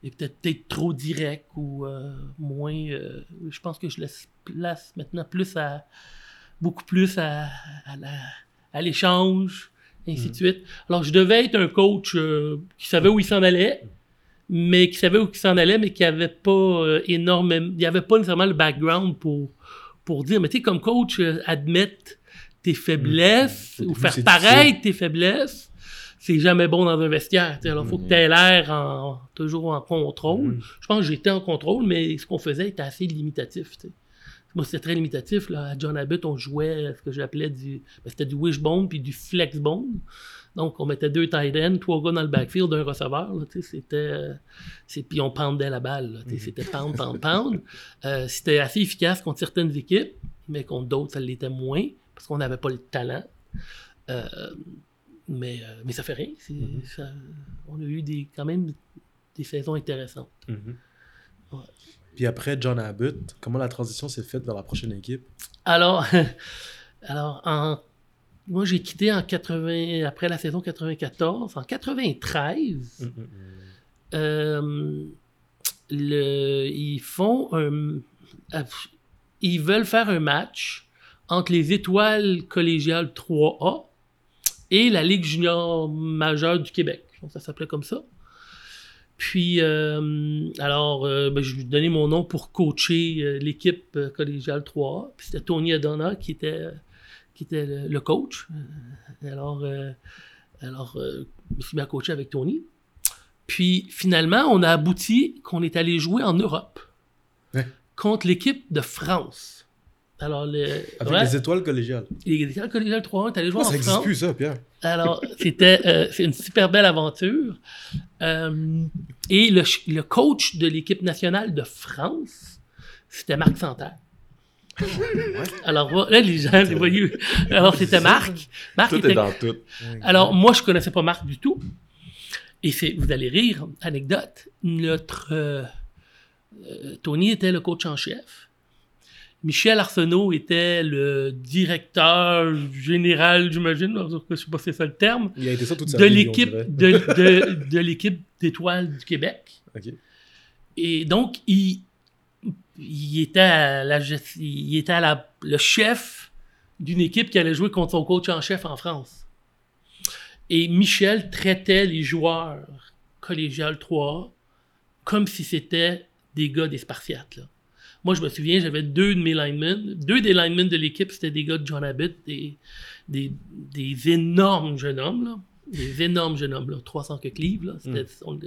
peut-être trop direct ou euh, moins. je pense que je laisse place maintenant plus à beaucoup plus à, à l'échange, ainsi de suite. Alors, je devais être un coach euh, qui savait où il s'en allait, mais qui savait où il s'en allait, mais qui avait pas euh, énormément. Il n'y avait pas nécessairement le background pour, pour dire. Mais tu sais, comme coach, euh, admettre tes faiblesses Au ou faire paraître tes faiblesses, c'est jamais bon dans un vestiaire. Alors, il faut que tu aies l'air en, toujours en contrôle. Je pense que j'étais en contrôle, mais ce qu'on faisait était assez limitatif. Moi, c'était très limitatif. Là. À John Abbott, on jouait ce que j'appelais du. ben, c'était du wishbone puis du flexbone. Donc, on mettait deux tight ends, trois gars dans le backfield, un receveur. là, c'était. euh, c'est- puis on pendait la balle. là, sais, C'était pound, pound, pound. Euh, c'était assez efficace contre certaines équipes, mais contre d'autres, ça l'était moins parce qu'on n'avait pas le talent. Euh, mais, euh, mais ça fait rien. c'est- ça- on a eu des, quand même des saisons intéressantes. Mhm. Ouais. Puis après John Abbott, comment la transition s'est faite vers la prochaine équipe? Alors, alors en, moi, j'ai quitté en 80, après la saison 94. En 93, Mhm. euh, le, ils font un. euh, Ils veulent faire un match entre les étoiles collégiales 3A et la Ligue junior majeure du Québec. Ça s'appelait comme ça. Puis, euh, alors, euh, ben, je lui ai donné mon nom pour coacher euh, l'équipe collégiale 3A. Puis c'était Tony Adonna qui était, qui était le, le coach. Alors, alors je me suis mis à coacher avec Tony. Puis finalement, on a abouti qu'on est allé jouer en Europe Ouais. contre l'équipe de France. Alors, le, Avec ouais, les étoiles collégiales. les équipes collégiales 3 on est allé jouer ça en n'existe France. plus, ça, Pierre Alors, c'était euh, c'est une super belle aventure. Euh, et le, le coach de l'équipe nationale de France, c'était Marc Santerre. Alors, là, les gens, les voyous. Alors, c'était Marc. Marc Tout était est dans tout. alors, moi, je connaissais pas Marc du tout. Et c'est, vous allez rire, anecdote, notre euh, Tony était le coach en chef. Michel Arsenault était le directeur général, j'imagine, je sais pas si c'est ça le terme, Il a été ça toute sa de l'équipe de, de, de l'équipe d'étoiles du Québec. Et donc, il, il était, à la, gest- il était à la- le chef d'une équipe qui allait jouer contre son coach en chef en France. Et Michel traitait les joueurs collégial 3 comme si c'était des gars des Spartiates. là. Moi, je me souviens, j'avais deux de mes linemen. Deux des linemen de l'équipe, c'était des gars de John Abbott, des, des, des énormes jeunes hommes. Là. Des énormes jeunes hommes, là, 300 que livres. Là. On-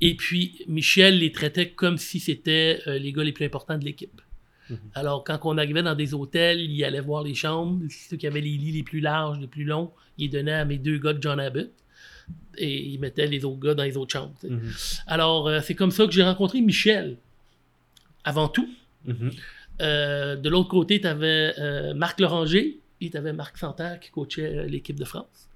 et puis, Michel les traitait comme si c'était euh, les gars les plus importants de l'équipe. Mhm. Alors, quand on arrivait dans des hôtels, il allait voir les chambres. Ceux qui avaient les lits les plus larges, les plus longs, il les donnait à mes deux gars de John Abbott. Et il mettait les autres gars dans les autres chambres. Mhm. Alors, euh, c'est comme ça que j'ai rencontré Michel, avant tout. Mhm. Euh, de l'autre côté, tu avais Marc Loranger et tu avais Marc Santerre qui coachait euh, l'équipe de France.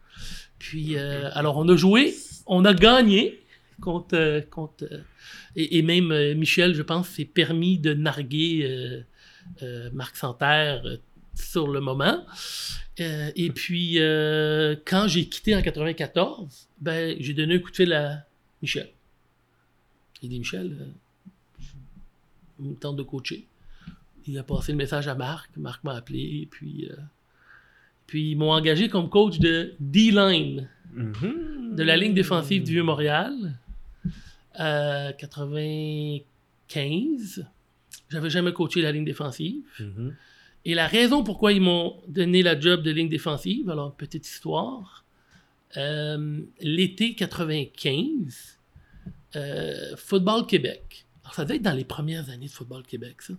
Puis, euh, alors, on a joué, on a gagné contre. euh, contre euh, et, et même euh, Michel, je pense, s'est permis de narguer euh, euh, Marc Santerre euh, sur le moment. Euh, et puis, euh, quand j'ai quitté en 94, ben, j'ai donné un coup de fil à Michel. J'ai dit, Michel, euh, il me tente de coacher. Il a passé le message à Marc. Marc m'a appelé. Et puis, euh, puis ils m'ont engagé comme coach de D-line, Mhm. de la ligne défensive du Vieux-Montréal. Euh, 95. J'avais jamais coaché la ligne défensive. Mhm. Et la raison pourquoi ils m'ont donné la job de ligne défensive, alors petite histoire, euh, l'été 95, euh, Football Québec. Alors, ça devait être dans les premières années de Football Québec, ça.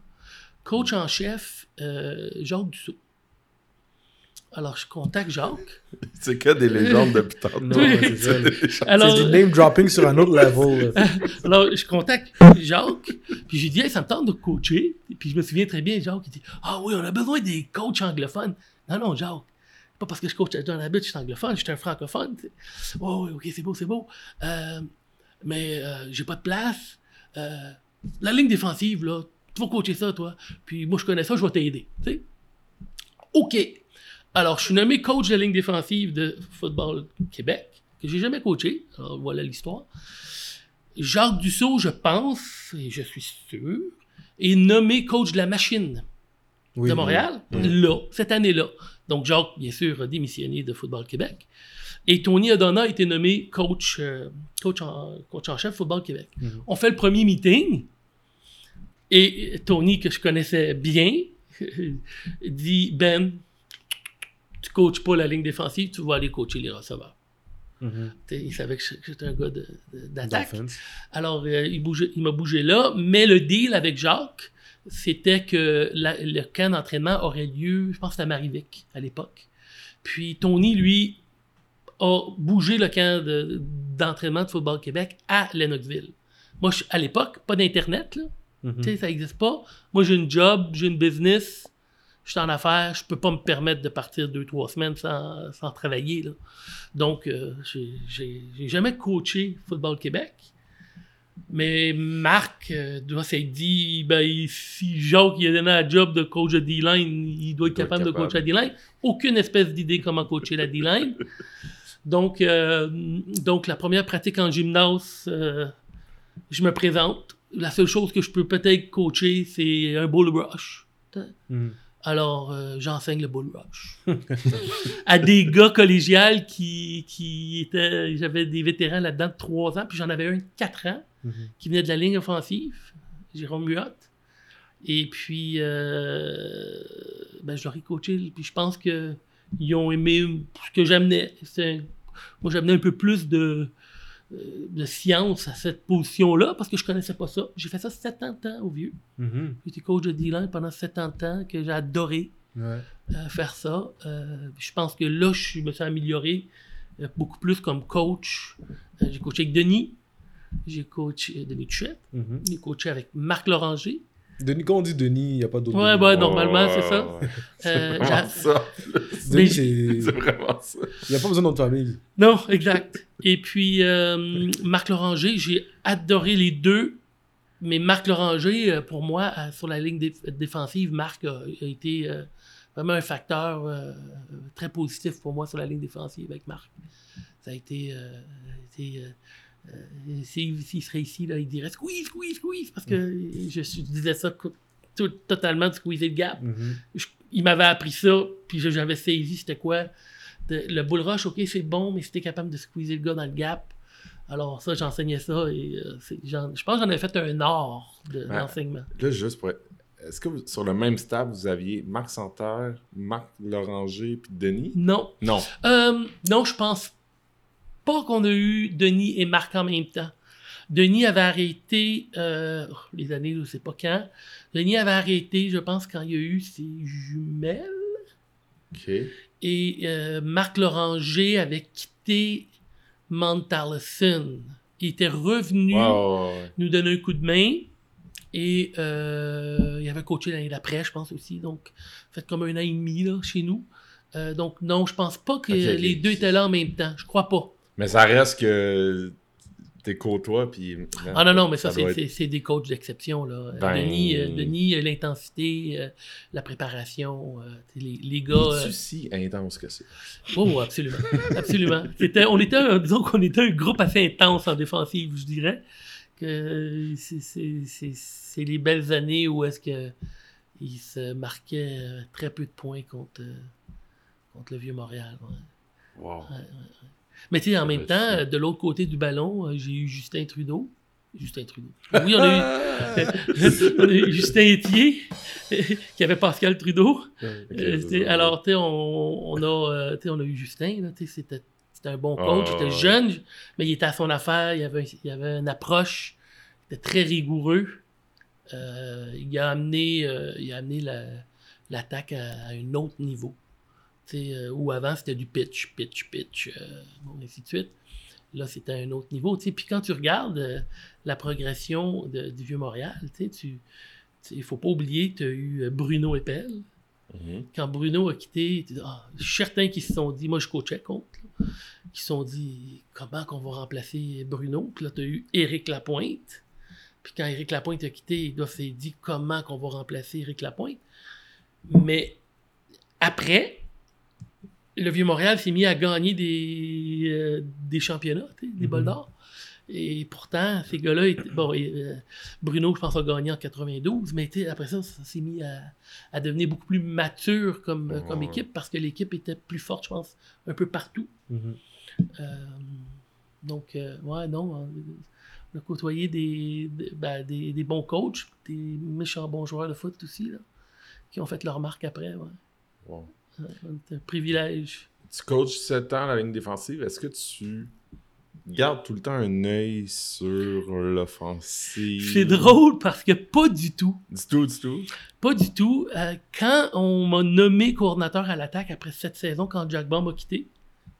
Coach en chef, euh, Jacques Dussault. Alors, je contacte Jacques. C'est que des légendes depuis tantôt. Non, c'est du name dropping sur un autre level. Alors, je contacte Jacques, puis j'ai dit, hey, ça me tente de coacher. Puis je me souviens très bien, Jacques, il dit, ah oui, on a besoin des coachs anglophones. Non, non, Jacques, c'est pas parce que je coach à John Abbott, je suis anglophone, je suis un francophone. Oh, oui, ok, c'est beau, c'est beau. Euh, mais euh, j'ai pas de place. Euh, la ligne défensive, là, tu vas coacher ça, toi. Puis moi, je connais ça, je vais t'aider. OK. Alors, je suis nommé coach de la ligne défensive de Football Québec, que j'ai jamais coaché. Alors, voilà l'histoire. Jacques Dussault, je pense, et je suis sûr, est nommé coach de la machine Oui, de Montréal, là, cette année-là. Donc, Jacques, bien sûr, a démissionné de Football Québec. Et Tony Adonna a été nommé coach, euh, coach, en, coach en chef Football Québec. Mhm. On fait le premier meeting. Et Tony, que je connaissais bien, dit Ben, tu coaches pas la ligne défensive, tu vas aller coacher les receveurs. Mhm. Il savait que j'étais un gars d'attaque. Alors, euh, il, bougeait- il m'a bougé là, mais le deal avec Jacques, c'était que la- le camp d'entraînement aurait lieu, je pense à Marivic à l'époque. Puis Tony, lui, a bougé le camp de- d'entraînement de, Football Québec à Lennoxville. Moi, je- à l'époque, pas d'Internet. Mhm. Ça n'existe pas. Moi, j'ai une job, j'ai une business, je suis en affaires, je peux pas me permettre de partir deux, trois semaines sans, sans travailler. Là. Donc, euh, j'ai- jamais coaché Football Québec. Mais Marc euh, doit s'être dit, ben, il- si Jacques il a donné un job de coach de D-line, il doit être capable, de coacher la D-line. Aucune espèce d'idée comment coacher la D-line. donc, euh, donc, la première pratique en gymnase, euh, je me présente. La seule chose que je peux peut-être coacher, c'est un bull rush. Mhm. Alors, euh, j'enseigne le bull rush. à des gars collégiales qui, qui étaient. J'avais des vétérans là-dedans de 3 ans, puis j'en avais un de 4 ans Mhm. qui venait de la ligne offensive, Jérôme Muot. Et puis, ben, je leur ai coaché, puis je pense qu'ils ont aimé ce que j'amenais. C'est Moi, j'amenais un peu plus de, euh, de science à cette position-là, parce que je connaissais pas ça. J'ai fait ça 7 ans de temps au vieux. Mhm. J'étais coach de D-line pendant 7 ans que j'ai adoré Ouais. euh, faire ça. Euh, je pense que là, je me suis amélioré euh, beaucoup plus comme coach. J'ai coaché avec Denis. J'ai coaché Denis Tuchette. Mhm. J'ai coaché avec Marc Loranger. Denis, quand on dit Denis, il n'y a pas d'autre. Ouais, Denis. ouais, normalement, c'est ça. Ouais, ouais. Euh, C'est j'a- vraiment ça. Denis, c'est- C'est vraiment ça. il n'y a pas besoin d'autre famille. Non, exact. Et puis, euh, Marc Loranger, j'ai adoré les deux. Mais Marc Loranger, euh, pour moi, sur la ligne dé- défensive, Marc a, a été euh, vraiment un facteur euh, très positif pour moi sur la ligne défensive avec Marc. Ça a été. euh, été, euh, s'il serait ici, là, il dirait squeeze, squeeze, squeeze, parce que je, je disais ça tout- totalement de squeezer le gap Mhm. je- il m'avait appris ça, puis j'avais saisi c'était quoi. De- le bull rush, ok, c'est bon, mais si t'es capable de squeezer le gars dans le gap. Alors ça, j'enseignais ça et euh, je pense que j'en avais fait un art de- d'enseignement. Là, juste pour. Est-ce que vous- sur le même stade, vous aviez Marc Santerre, Marc Loranger puis Denis? Non. Non. Euh, non, je pense pas qu'on a eu Denis et Marc en même temps. Denis avait arrêté, euh, les années, je sais pas quand. Denis avait arrêté, je pense, quand il y a eu ses jumelles. Et euh, Marc Loranger avait quitté Montalison. Il était revenu nous donner un coup de main. Et euh, il avait coaché l'année d'après, je pense aussi. Donc, fait comme un an et demi là, chez nous. Donc, non, je pense pas que les deux étaient là en même temps. Je crois pas. Mais ça reste que t'es côtoie, puis... Ah non, non, mais ça, c'est être- c'est- c'est des coachs d'exception. là. Ben- Denis, euh, Denis, euh, l'intensité, euh, la préparation, euh, les, les gars. euh, Es-tu si intense que ça? Oh, absolument. absolument. C'était, on était, un- disons qu'on était un groupe assez intense en défensive, je dirais. Que c'est, c'est, c'est, c'est les belles années où est-ce que il se marquait euh, très peu de points contre, euh, contre le Vieux-Montréal. ouais. Wow. Mais tu sais, en même temps, de l'autre côté du ballon, euh, j'ai eu Justin Trudeau. Justin Trudeau. Oui, on a eu, on a eu Justin Etier, qui avait Pascal Trudeau. Euh, alors, tu sais, on, on, a, euh, on a eu Justin, c'était, un bon coach, Ah, il était jeune, mais il était à son affaire, il avait, il avait une approche, il était très rigoureux. Euh, il a amené, euh, il a amené la- l'attaque à, à un autre niveau. T'sais, euh, avant, c'était du pitch, pitch, pitch, euh, bon, ainsi de suite. Là, c'était à un autre niveau. t'sais. Puis quand tu regardes euh, la progression de- du Vieux-Montréal, tu il ne faut pas oublier que tu as eu Bruno Eppel, Mhm. quand Bruno a quitté, ah, je suis certain qu'ils se sont dit, moi je coachais contre, là, qui se sont dit comment qu'on va remplacer Bruno? Puis là, tu as eu Éric Lapointe. Puis quand Éric Lapointe a quitté, il s'est dit comment qu'on va remplacer Éric Lapointe? Mais après, le Vieux-Montréal s'est mis à gagner des, euh, des championnats, des bols Mhm. d'or. Et pourtant, ces gars-là, étaient- bon, et, euh, Bruno, je pense, a gagné en 92, mais après ça, ça s'est mis à, à devenir beaucoup plus mature comme, euh, comme équipe parce que l'équipe était plus forte, je pense, un peu partout. Mhm. Euh, donc, ouais, non, on on a côtoyé des, des, ben, des- des bons coachs, des méchants bons joueurs de foot aussi, là, qui ont fait leur marque après. Ouais. Wow. Un privilège. Tu coaches 7 ans la ligne défensive. Est-ce que tu gardes tout le temps un œil sur l'offensive? C'est drôle parce que pas du tout. Du tout, du tout. Pas du tout. Euh, quand on m'a nommé coordinateur à l'attaque après cette saison, quand Jack Baum a quitté,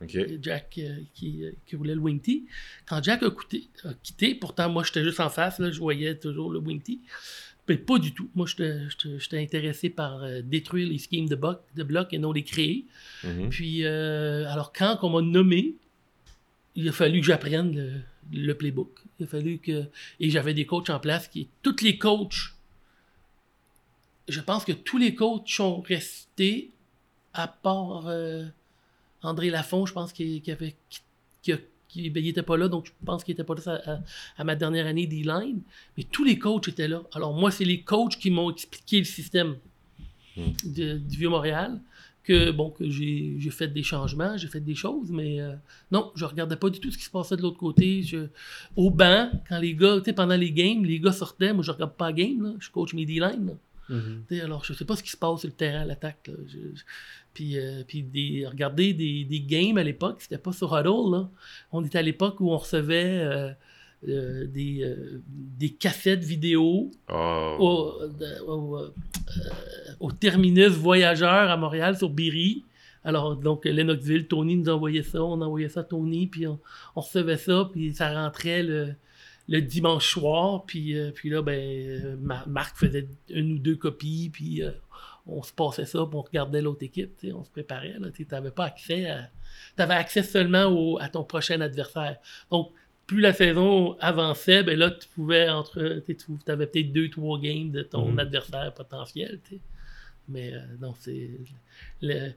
OK. Jack euh, qui, euh, qui roulait le wing tee. Quand Jack a, coûté- a quitté, pourtant moi j'étais juste en face, là, je voyais toujours le wing tee. Mais pas du tout. Moi j'étais- j'étais intéressé par euh, détruire les schemes de, bloc, de bloc et non les créer. Mhm. Puis euh, alors quand on m'a nommé, il a fallu que j'apprenne le, le playbook. Il a fallu que. Et j'avais des coachs en place qui. Tous les coachs. Je pense que tous les coachs sont restés, à part euh, André Lafont, je pense qu'il qu'il avait. qui a- qui- ben, il était pas là, donc je pense qu'il était pas là à, à- à ma dernière année d'E-Line. Mais tous les coachs étaient là. Alors moi, c'est les coachs qui m'ont expliqué le système Hmm. de- du Vieux-Montréal. Que bon, que j'ai fait des changements, j'ai fait des choses, mais euh, non, je regardais pas du tout ce qui se passait de l'autre côté. Je, au banc, quand les gars, tu sais, pendant les games, les gars sortaient, moi je regarde pas la game, là, je coach mes D-line. Mhm. Sais, alors, je sais pas ce qui se passe sur le terrain à l'attaque. Puis, euh, puis des, regarder des, des games à l'époque, c'était pas sur Huddle. Là. On était à l'époque où on recevait euh, euh, des, euh, des cassettes vidéo Oh. au, au, au terminus voyageur à Montréal sur Berry. Alors, donc, Lennoxville, Tony nous envoyait ça, on envoyait ça à Tony, puis on, on recevait ça, puis ça rentrait le, le dimanche soir, puis, puis là, ben, Ma- Marc faisait une ou deux copies, puis on se passait ça, puis on regardait l'autre équipe, on se préparait, tu n'avais pas accès à... Tu avais accès seulement au- à ton prochain adversaire. Donc, plus la saison avançait, ben là, tu pouvais entre. Tu avais peut-être deux, trois games de ton Mhm. adversaire potentiel. Mais euh, non, c'est. le-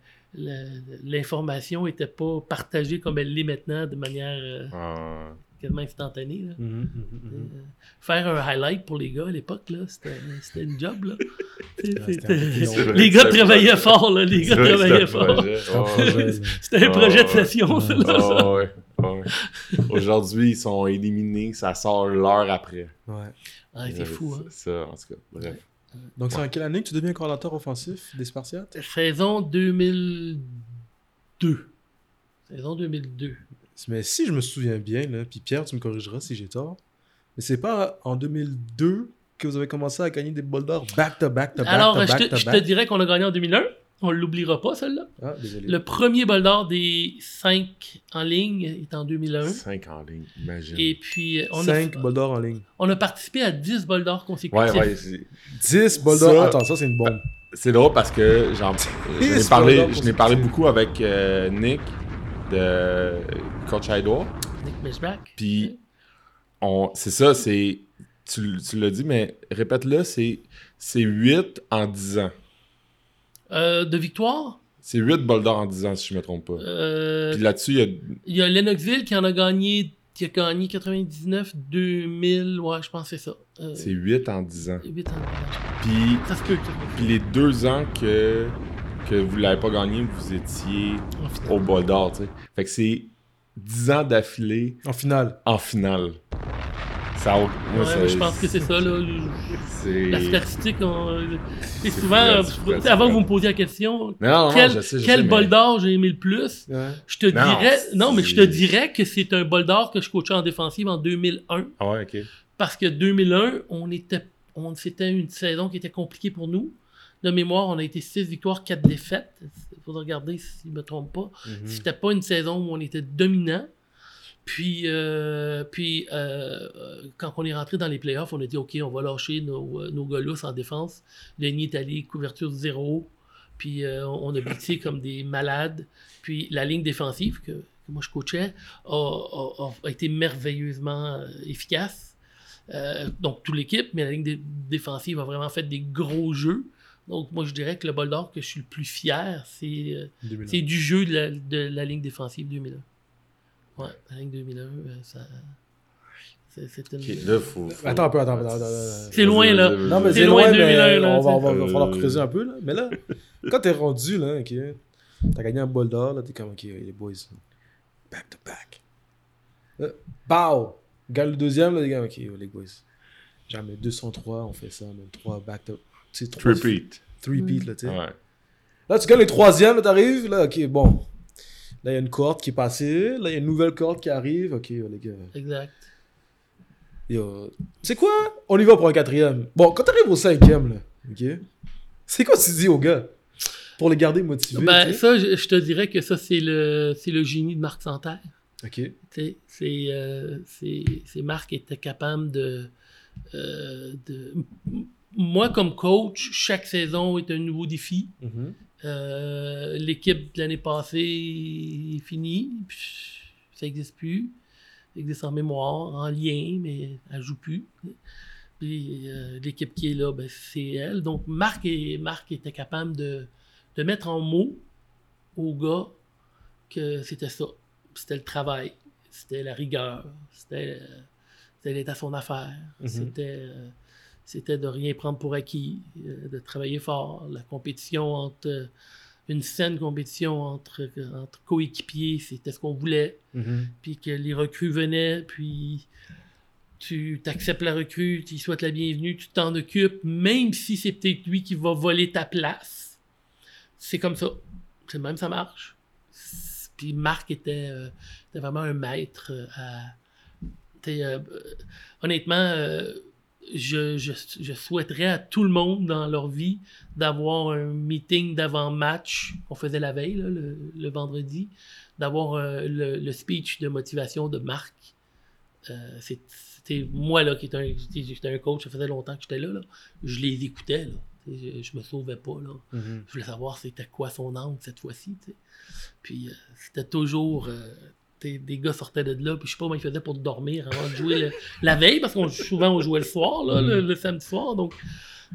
L'information n'était pas partagée comme elle l'est maintenant de manière euh, Ah. Quasiment instantanée. là. Mhm, mhm, mhm. Euh, faire un highlight pour les gars à l'époque, là, c'était c'était une job. Là. Ah, les gars travaillaient fort, là, les gars travaillaient fort. C'était un Ah, projet de session, ça. là, ça. Ah, ouais, ouais. Aujourd'hui, ils sont éliminés, ça sort l'heure après. Ouais. Ouais, c'est fou. Hein. c'est Ça, en tout cas. Bref. Donc, c'est en quelle année que tu deviens coordinateur offensif des Spartiates? Saison 2002. Saison 2002. Mais si je me souviens bien, là, puis Pierre, tu me corrigeras si j'ai tort, mais c'est pas en 2002 que vous avez commencé à gagner des bols d'or back to back to back Alors, je te, to je te back. dirais qu'on a gagné en 2001. On l'oubliera pas, celle-là. Ah, désolé. Le premier bol d'or des 5 en ligne est en 2001. 5 en ligne, imagine. Et puis, on, 5 a, d'or en ligne. on a participé à 10 bols d'or consécutifs. Ouais, ouais, c'est- 10 bol d'or. Attends, ça, c'est une bombe. c'est drôle parce que j'en Yes, parlé, je n'ai parlé beaucoup avec euh, Nick de Coach Idol. Nick Meshbach. Puis, c'est ça, c'est. Tu, tu l'as dit, mais répète-le, c'est, c'est 8 en 10 ans. Euh, de victoire, C'est 8 bols d'or en 10 ans, si je me trompe pas. euh, Puis là-dessus, il y a. il y a Lennoxville qui en a gagné, qui a gagné 99, 2000, ouais, je pense que c'est ça. Euh, C'est 8 en 10 ans. 8 ans. Puis, Ça se peut. ça se peut. puis les deux ans que, que vous l'avez pas gagné, vous étiez au bol d'or. Fait que c'est 10 ans d'affilée En finale. en finale. Ça, a- moi, Ouais, ça- mais je pense que c'est ça, là. La statistique, on... et C'est souvent, avant que vous me posiez la question, Non, non, non, quel, je sais, je quel sais, bol mais- d'or j'ai aimé le plus, Ouais. je te Non, dirais, non, mais je te dirais que c'est un bol d'or que je coachais en défensive en 2001. Ah ouais, ok. Parce que 2001, on était, on, c'était une saison qui était compliquée pour nous. De mémoire, on a été 6 victoires, 4 défaites. Il faudra regarder si je ne me trompe pas. Mhm. C'était pas une saison où on était dominant. Puis, euh, puis euh, quand on est rentré dans les playoffs, on a dit OK, on va lâcher nos, euh, nos lousses en défense. Lenny est allé couverture zéro. Puis euh, on a blitzé comme des malades. Puis la ligne défensive que, que moi je coachais a, a- a été merveilleusement efficace. Donc toute l'équipe, mais la ligne dé- défensive a vraiment fait des gros jeux. Donc moi je dirais que le bol d'or que je suis le plus fier, c'est euh, 2001. c'est du jeu de la, de la ligne défensive 2001. Ouais, la ligne 2001, euh, ça. c'est- une. Ok, là, faut. faut- Attends un peu, attends, attends, attends, attends. C'est loin, là. Non, mais C'est loin loin, de mais 2001, là, on va, on va, falloir Euh. creuser un peu, là. Mais là, quand t'es rendu, là, ok, t'as gagné un bol d'or, là, t'es comme, ok, les boys, back to back. Là, Pow! Gagne le deuxième, là, les gars, ok, les boys. Jamais 203, on fait ça, même 3 back to... Tu sais, trois- Repeat. Three beat, là, tu sais. Ouais. Là, tu gagnes les troisièmes, là, t'arrives, là, ok, bon. Là, il y a une corde qui est passée, là, il y a une nouvelle corde qui arrive, ok, les gars. Exact. Yo, sais quoi? On y va pour un quatrième. Bon, quand t'arrives au cinquième, là, ok? C'est quoi tu dis aux gars? Pour les garder motivés, Ben, ça, je, je te dirais que ça, c'est le, c'est le génie de Marc Santerre. Ok. Tu sais, c'est, euh, c'est, c'est Marc qui était capable de, euh, de. Moi, comme coach, chaque saison est un nouveau défi. Mhm. Euh, l'équipe de l'année passée est finie. Ça n'existe plus. Ça existe en mémoire, en lien, mais elle joue plus. Puis euh, l'équipe qui est là, ben, c'est elle. Donc Marc, et, Marc était capable de, de mettre en mots aux gars que c'était ça. C'était le travail. C'était la rigueur. C'était, euh, d'être à son affaire. Mhm. C'était, euh, c'était de rien prendre pour acquis, euh, de travailler fort. La compétition entre. euh, une saine compétition entre, entre coéquipiers, c'était ce qu'on voulait Mhm. puis que les recrues venaient, puis tu acceptes la recrue, tu souhaites la bienvenue, tu t'en occupes, même si c'est peut-être lui qui va voler ta place. C'est comme ça. C'est même ça marche. Puis Marc était, euh, était vraiment un maître euh, à. euh, euh, honnêtement, euh, je, je, je souhaiterais à tout le monde dans leur vie d'avoir un meeting d'avant-match qu'on faisait la veille, là, le, le vendredi, d'avoir euh, le, le speech de motivation de Marc. Euh, C'était moi là qui était un, coach, ça faisait longtemps que j'étais là, là. Je les écoutais, là. Je, je me sauvais pas. Là. Mhm. Je voulais savoir c'était quoi son angle cette fois-ci. Puis euh, c'était toujours. Des gars sortaient de là, puis je sais pas comment ils faisaient pour dormir avant de jouer le- la veille, parce qu'on souvent on jouait le soir, là, le, le samedi soir. Donc,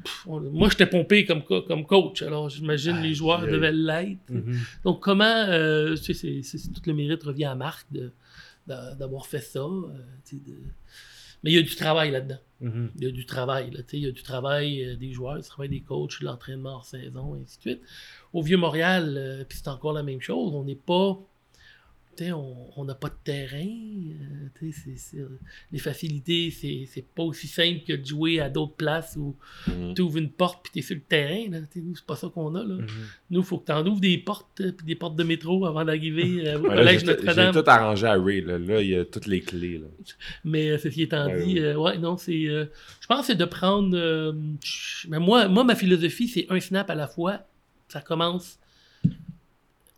pff, on- moi j'étais pompé comme, co- comme coach, alors j'imagine les joueurs devaient l'être. Mhm. Donc, comment. euh, tu sais, c'est- tout le mérite revient à Marc d'avoir fait ça. euh, tu sais, de- Mais il y a du travail là-dedans. Mhm. Il y a du travail. Là, tu sais, il y a du travail euh, des joueurs, du travail des coachs, de l'entraînement hors saison, et ainsi de suite. Au Vieux-Montréal, euh, puis c'est encore la même chose. On n'est pas. On n'a pas de terrain. euh, les facilités, c'est pas aussi simple que de jouer à d'autres places où Mhm. tu ouvres une porte puis tu es sur le terrain. Là. Nous, c'est pas ça qu'on a. Là. Mhm. Nous, il faut que tu en ouvres des portes, euh, puis des portes de métro avant d'arriver euh, au Ouais, collège j'ai, tout, j'ai Notre-Dame. tout arrangé à Ray. Là, Là, il y a toutes les clés. Là. Mais euh, ceci étant Ouais, dit, ouais. euh, ouais, non, c'est. euh, je pense que c'est de prendre. euh, mais moi, moi, ma philosophie, c'est un snap à la fois, ça commence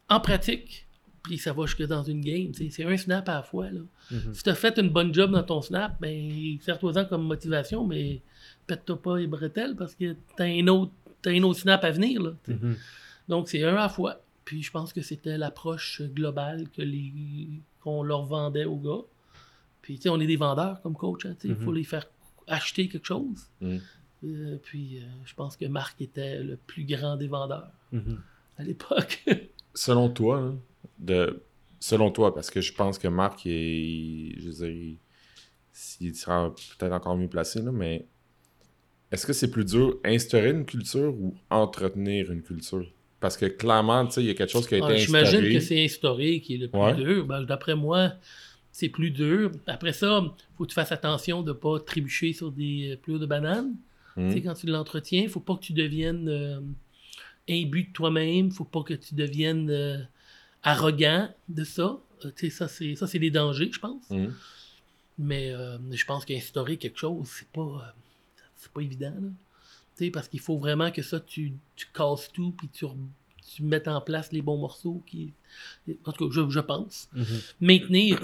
en pratique, puis ça va jusque dans une game. C'est un snap à la fois. Là. Mhm. Si tu as fait une bonne job dans ton snap, ben, sers-toi-en comme motivation, mais pète-toi pas les bretelles parce que tu as un autre, t'as un autre snap à venir. Là. Mhm. Donc, c'est un à la fois. Puis, je pense que c'était l'approche globale que les, qu'on leur vendait aux gars. Puis, tu sais, on est des vendeurs comme coach. hein, Il faut Mhm. les faire acheter quelque chose. Mhm. Euh, puis, euh, je pense que Marc était le plus grand des vendeurs à l'époque. Selon toi, hein, de, selon toi, parce que je pense que Marc, est, je veux dire, il, sera peut-être encore mieux placé, là, mais est-ce que c'est plus dur instaurer une culture ou entretenir une culture? Parce que clairement, tu sais, il y a quelque chose qui a été Ah, J'imagine instauré. que c'est instauré qui est le plus Ouais. dur. Ben, D'après moi, c'est plus dur. Après ça, faut que tu fasses attention de ne pas trébucher sur des euh, pleurs de bananes. Tu sais, quand tu l'entretiens, faut pas que tu deviennes euh, imbu de toi-même. faut pas que tu deviennes euh, arrogant de ça. Euh, tu ça, c'est ça, c'est les dangers, je pense. Mhm. Mais euh, je pense qu'instaurer quelque chose, c'est pas, euh, c'est pas évident. là. Tu parce qu'il faut vraiment que ça, tu, tu casses tout, puis tu, tu mettes en place les bons morceaux. Qui... En tout cas, je, je pense. Mhm. Maintenir,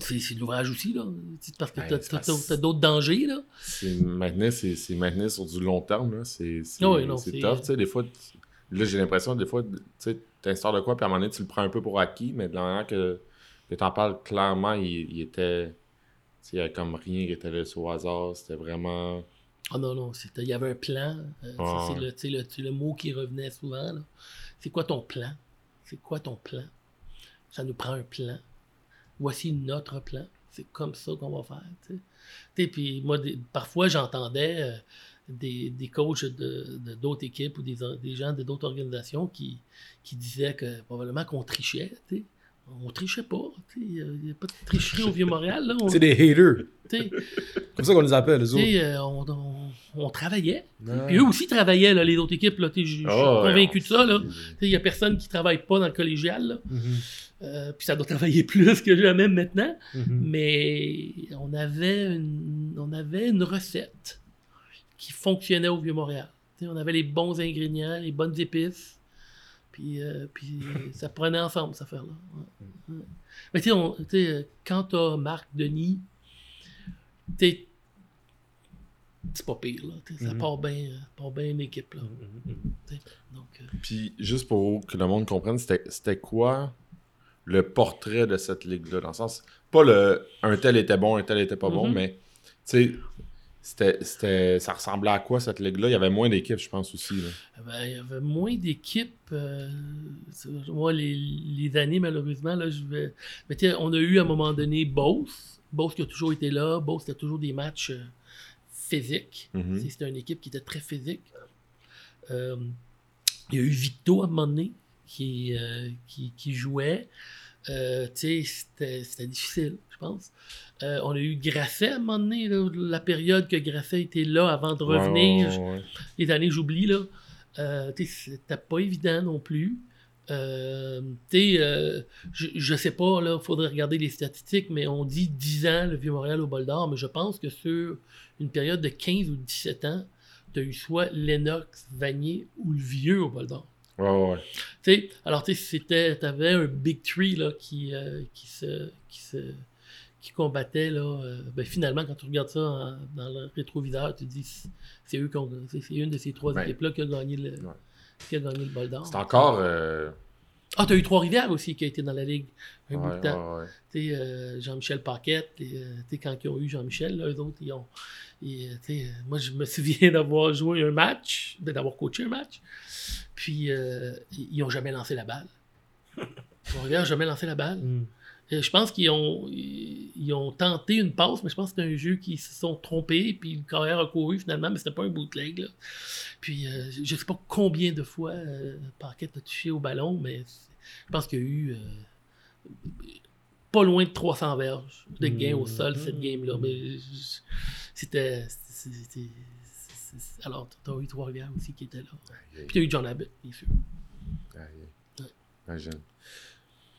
c'est de l'ouvrage aussi, là. Tu Parce que t'as parce- t'as d'autres dangers, là. C'est maintenant, c'est maintenant sur du long terme. là. C'est c'est- oui, tough. tu sais, Des fois, tu- là, j'ai l'impression, des fois, tu sais, t'installes de quoi, puis à un moment donné, tu le prends un peu pour acquis, mais de la manière que, que tu en parles, clairement, il, il était. Il n'y avait comme rien qui était laissé au hasard. C'était vraiment. Ah non, non, c'était- il y avait un plan. Euh, c'est le, le, le mot qui revenait souvent. C'est quoi ton plan? C'est quoi ton plan? Ça nous prend un plan. Voici notre plan. C'est comme ça qu'on va faire. Puis moi, des- parfois, j'entendais euh, des, des coachs de, de- d'autres équipes ou des, des gens de d'autres organisations qui, qui disaient que probablement qu'on trichait. tu sais. On trichait pas. tu sais. Il n'y a pas de tricherie au Vieux-Montréal. On- C'est des haters. tu sais, Comme ça qu'on les appelle, les autres. euh, on, on- on travaillait. Ouais. Puis eux aussi travaillaient, là, les autres équipes. là, tu sais, Je suis Ah, ouais, convaincu on- de ça. là. Tu sais, Il n'y a personne qui ne travaille pas dans le collégial. là. Mhm. Euh, puis ça doit travailler plus que jamais maintenant. Mhm. Mais on avait une, on avait une recette qui fonctionnait au Vieux-Montréal. On avait les bons ingrédients, les bonnes épices. Puis, euh, puis ça prenait ensemble, cette affaire-là. Ouais. Ouais. Mais tu sais, quand tu as Marc Denis, tu sais, c'est pas pire. Là, ça Mhm. part bien part bien une équipe. Là. Donc, euh, Puis, juste pour que le monde comprenne, c'était quoi le portrait de cette ligue-là? Dans le sens, pas le un tel était bon, un tel était pas bon, Mhm. mais tu sais, c'était- c'était- ça ressemblait à quoi cette ligue-là? Il y avait moins d'équipes, je pense aussi. là. Ben, il y avait moins d'équipes. euh, moi, les, les années, malheureusement, là, je vais. Mais on a eu à un moment donné Beauce. Beauce qui a toujours été là. Beauce, c'était toujours des matchs euh, physiques. Mhm. Sais, C'était une équipe qui était très physique. Euh, il y a eu Victo à un moment donné qui, qui, qui jouait. Euh, c'était difficile, je pense. Euh, on a eu Grasset à un moment donné, là, la période que Grasset était là avant de revenir Ouais, ouais, ouais. les années j'oublie, là, euh, c'était pas évident non plus. Euh, euh, je sais pas, là, faudrait regarder les statistiques, mais on dit 10 ans le Vieux-Montréal au bol d'or, mais je pense que sur une période de 15 ou 17 ans, tu as eu soit Lennox, Vanier ou le vieux au bol d'or. Ouais, ouais, ouais. Tu sais, alors tu sais, c'était, t'avais un big tree là, qui, euh, qui se, qui se, qui combattait là. euh, ben, finalement, quand tu regardes ça en- dans le rétroviseur, tu te dis c'est- eux qui ont, c'est, une de ces trois Ouais. équipes là qui a gagné le, qui a gagné le bol d'or. C'est encore. euh, Ah, t'as eu Trois-Rivières aussi qui a été dans la ligue un bout de temps. ouais, euh, Jean-Michel Paquette, et, euh, tu sais, quand ils ont eu Jean-Michel, là, eux autres, ils ont. et, euh, moi, je me souviens d'avoir joué un match, ben, d'avoir coaché un match, puis euh, ils ils ont jamais lancé la balle. Trois-Rivières n'a jamais lancé la balle. Mhm. Je pense qu'ils ont, ils, ont tenté une passe, mais je pense que c'était un jeu qui se sont trompés, puis le carrière a couru finalement, mais c'était pas un bootleg. Là. Puis euh, je sais pas combien de fois euh, Paquette a touché au ballon, mais c'est- je pense qu'il y a eu euh, pas loin de 300 verges de gains au sol cette game-là. Mais c'était. c'est- Alors, tu as eu Trois-Rivières aussi qui étaient là. Aïe, Puis tu as eu John Abbott, bien sûr. aïe. Ouais. Imagine.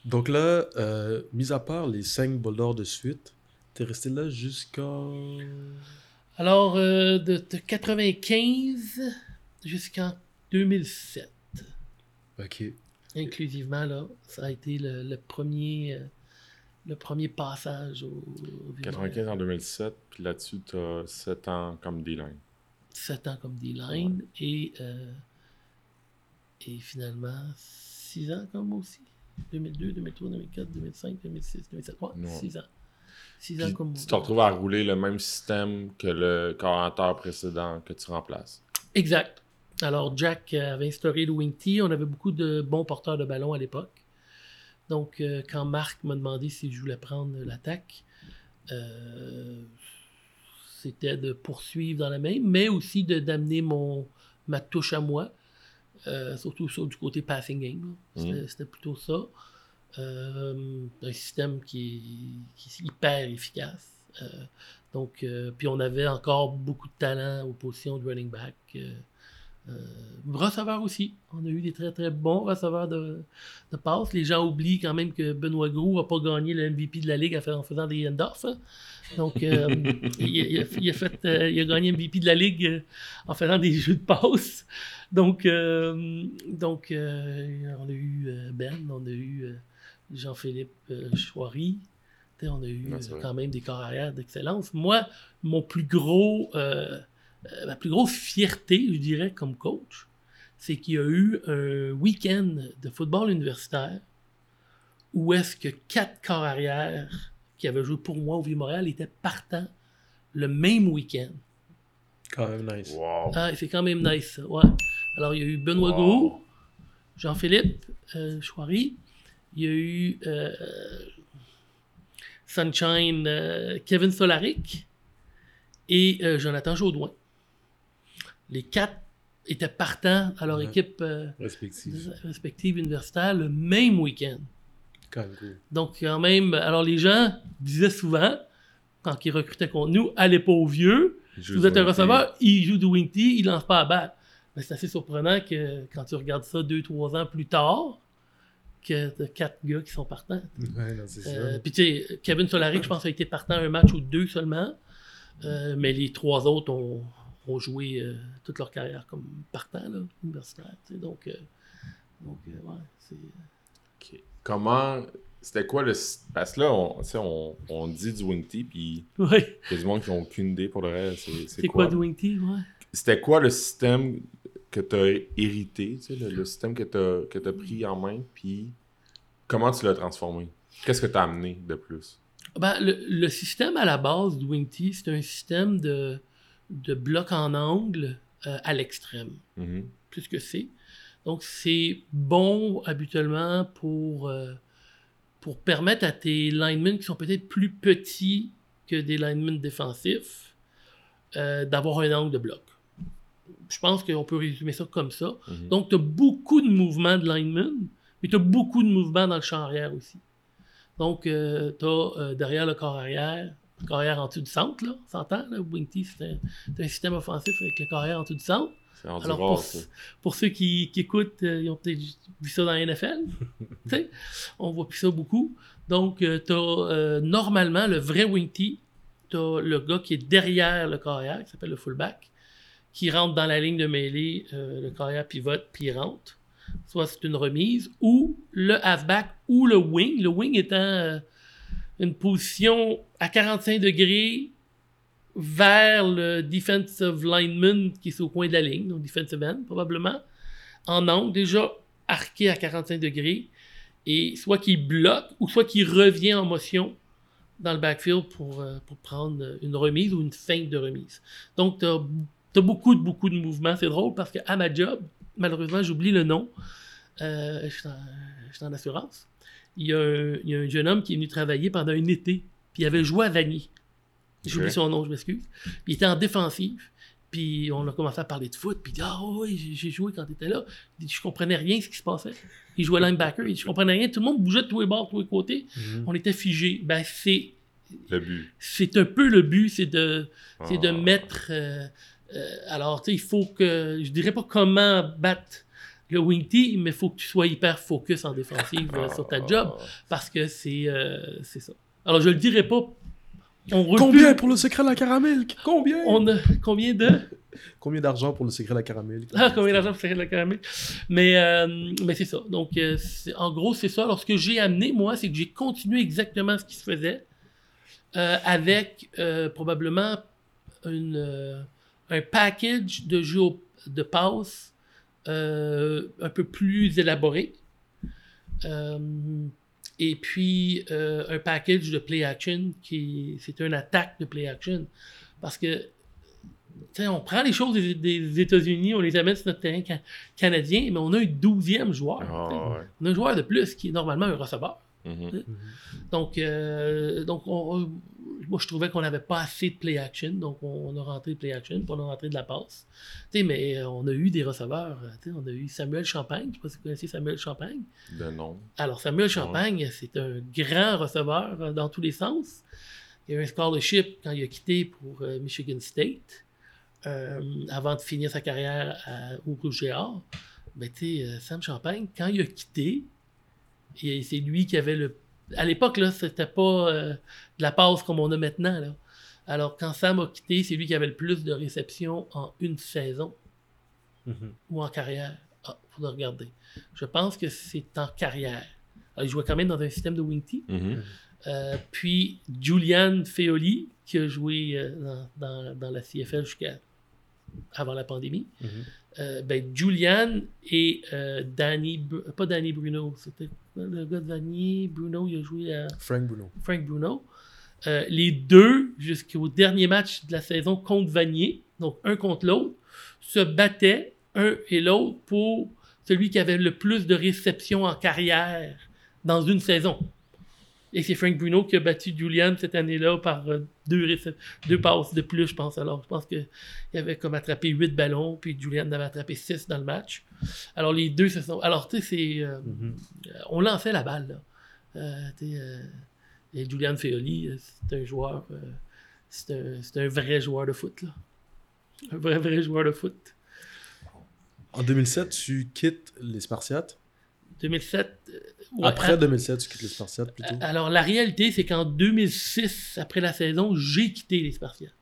Donc là, euh, mis à part les 5 bols d'or de suite, t'es resté là jusqu'à. Alors, euh, de, de 95 jusqu'en 2007. Ok. Inclusivement, là, ça a été le, le premier, euh, le premier passage au, au Vieux 95 en 2007, puis là-dessus, tu as 7 ans comme D-line. 7 ans comme D-line et, euh, et finalement 6 ans comme aussi. 2002, 2003, 2004, 2005, 2006, 2007. Ouais, Ouais. 6 ans. 6 ans comme tu te retrouves à rouler le même système que le coordinateur précédent que tu remplaces. Exact. Alors, Jack avait instauré le wing tee. On avait beaucoup de bons porteurs de ballon à l'époque. Donc, euh, quand Marc m'a demandé si je voulais prendre l'attaque, euh, c'était de poursuivre dans la même, mais aussi de d'amener mon ma touche à moi, euh, surtout sur du côté passing game. là. C'était plutôt ça. Euh, un système qui est, qui est hyper efficace. Euh, donc, puis on avait encore beaucoup de talent aux positions de running back. Receveurs aussi. On a eu des très très bons receveurs de, de passes. Les gens oublient quand même que Benoît Gros n'a pas gagné le MVP de la Ligue en fa- en faisant des end-off. hein. Donc, il, il a, il a fait, il a gagné MVP de la Ligue en faisant des jeux de passe. Donc, euh, donc euh, on a eu euh, Ben, on a eu Jean-Philippe sais, On a eu quand même des carrières d'excellence. Moi, mon plus gros, ma plus grosse fierté, je dirais, comme coach, c'est qu'il y a eu un week-end de football universitaire où est-ce que quatre corps arrière qui avaient joué pour moi au Vieux-Montréal étaient partants le même week-end. Quand même nice. Wow! Ah, c'est quand même nice, ça. Ouais. Alors, il y a eu Benoît Wow. Gros, Jean-Philippe euh, Chouari. Il y a eu euh, Sunshine euh, Kevin Solaric et euh, Jonathan Jaudoin. Les quatre étaient partants à leur Ouais. équipe respective universitaire le même week-end. Quand même cool. Donc, quand même, alors les gens disaient souvent, quand ils recrutaient contre nous, allez pas au vieux, si vous êtes un receveur, il joue du wing tee, il lance pas à balle. Mais c'est assez surprenant que quand tu regardes ça deux, trois ans plus tard, que t'as quatre gars qui sont partants. Ouais, Euh, ça. Puis tu sais, Kevin Solaric, je pense, a été partant un match ou deux seulement. Euh, mais les trois autres ont, ont joué euh, toute leur carrière comme partants, là, universitaires. tu sais. Donc, euh, donc euh, ouais, c'est... Comment. C'était quoi le. Parce que là, on, tu on, on dit du wing tee, puis Ouais. il y a du monde qui n'ont aucune idée pour le reste. C'est- quoi, quoi? du wing tee, ouais? C'était quoi le système que tu as hérité, tu sais, le, le système que tu as, que pris en main, puis comment tu l'as transformé? Qu'est-ce que tu as amené de plus? Ben, le, le système à la base du Wing Tee, c'est un système de, de bloc en angle euh, à l'extrême, Mhm. plus que c'est. Donc, c'est bon habituellement pour, euh, pour permettre à tes linemen qui sont peut-être plus petits que des linemen défensifs euh, d'avoir un angle de bloc. Je pense qu'on peut résumer ça comme ça. Mhm. Donc, tu as beaucoup de mouvements de linemen, mais tu as beaucoup de mouvements dans le champ arrière aussi. Donc, tu as derrière le corps arrière, le corps arrière en dessous du centre, là, on s'entend, là, Wing Tee, c'est un, système offensif avec le corps arrière en dessous du centre. Alors, rare, pour, ceux qui, qui écoutent, euh, ils ont peut-être vu ça dans la NFL. On voit plus ça beaucoup. Donc, tu as normalement le vrai Wing Tee, tu as le gars qui est derrière le corps arrière, qui s'appelle le fullback, qui rentre dans la ligne de mêlée, euh, le corps arrière pivote, puis il rentre. Soit c'est une remise, ou le halfback, ou le wing. Le wing étant euh, une position à 45 degrés vers le defensive lineman qui est au coin de la ligne, donc defensive end probablement, en angle déjà arqué à 45 degrés, et soit qu'il bloque ou soit qu'il revient en motion dans le backfield pour, euh, pour prendre une remise ou une feinte de remise. Donc, tu as, beaucoup, de- beaucoup de mouvements. C'est drôle parce qu'à ma job, malheureusement, j'oublie le nom, euh, je suis en, je suis en assurance. Il y, a un, il y a un jeune homme qui est venu travailler pendant un été, puis il avait joué à Vanier. J'oublie son nom, je m'excuse. Puis il était en défensive. Puis on a commencé à parler de foot. Puis il dit Ah oui, j'ai- joué quand tu étais là. Il dit, Je comprenais rien ce qui se passait. Il jouait linebacker. Il dit, Je comprenais rien. Tout le monde bougeait de tous les bords, de tous les côtés. Mhm. On était figé. Ben, c'est, Le but. c'est un peu le but, c'est de, c'est de Ah. mettre. euh, euh, alors, tu sais, il faut que. Je dirais pas comment battre le wing tee, mais il faut que tu sois hyper focus en défensive euh, sur ta job. Ah. Parce que c'est, euh, c'est ça. Alors, je le dirais pas. On recule- Combien pour le secret de la caramel? Combien? on a combien de? Combien d'argent pour le secret de la caramel? Ah, combien d'argent pour le secret de la caramel? Mais, euh, mais c'est ça. Donc, euh, en gros, c'est ça. Alors, ce que j'ai amené, moi, c'est que j'ai continué exactement ce qui se faisait euh, avec euh, probablement une, euh, un package de jeux de passe euh, un peu plus élaboré. Euh, et puis euh, un package de play action qui c'est une attaque de play action parce que on prend les choses des, des États-Unis, on les amène sur notre terrain ca- canadien, mais on a un douzième joueur. Ah, ouais. On a un joueur de plus qui est normalement un receveur. Mhm. Donc, donc on- on- moi, je trouvais qu'on n'avait pas assez de play action. Donc, on, on a rentré de play action, puis on a rentré de la passe. Mais euh, on a eu des receveurs. euh, on a eu Samuel Champagne. Je ne sais pas si vous connaissez Samuel Champagne. De nom. Alors, Samuel Champagne, c'est un grand receveur euh, dans tous les sens. Il a eu un scholarship quand il a quitté pour euh, Michigan State, euh, avant de finir sa carrière à- au Rouge et Or. Ben, Sam Champagne, quand il a quitté, et c'est lui qui avait le. À l'époque, là, c'était pas euh, de la passe comme on a maintenant. Là. Alors, quand Sam a quitté, c'est lui qui avait le plus de réceptions en une saison Mhm. ou en carrière. Ah, faudra regarder. Je pense que c'est en carrière. Alors, il jouait quand même dans un système de wing tee. Mhm. Euh, puis Julian Feoli, qui a joué euh, dans, dans- dans la CFL jusqu'à avant la pandémie. Ben, Julian et euh, Danny, Br- pas Danny Bruno, c'était le gars de Danny Bruno, il a joué à Frank Bruno. Frank Bruno. Euh, les deux, jusqu'au dernier match de la saison contre Vanier, donc un contre l'autre, se battaient un et l'autre pour celui qui avait le plus de réceptions en carrière dans une saison. Et c'est Frank Bruno qui a battu Julian cette année-là par euh, deux, passes de plus, je pense. Alors, je pense qu'il avait comme attrapé huit ballons, puis Julian avait attrapé six dans le match. Alors, les deux se sont. Alors, tu sais, c'est. euh, Mhm. euh, on lançait la balle. Là. Euh, et Julian Feoli, c'est un joueur, c'est un, un vrai joueur de foot. Là. Un vrai, vrai joueur de foot. En 2007, tu quittes les Spartiates. 2007. euh, ouais, Après à- 2007, tu quittes les Spartiates plutôt. alors, la réalité, c'est qu'en 2006, après la saison, j'ai quitté les Spartiates.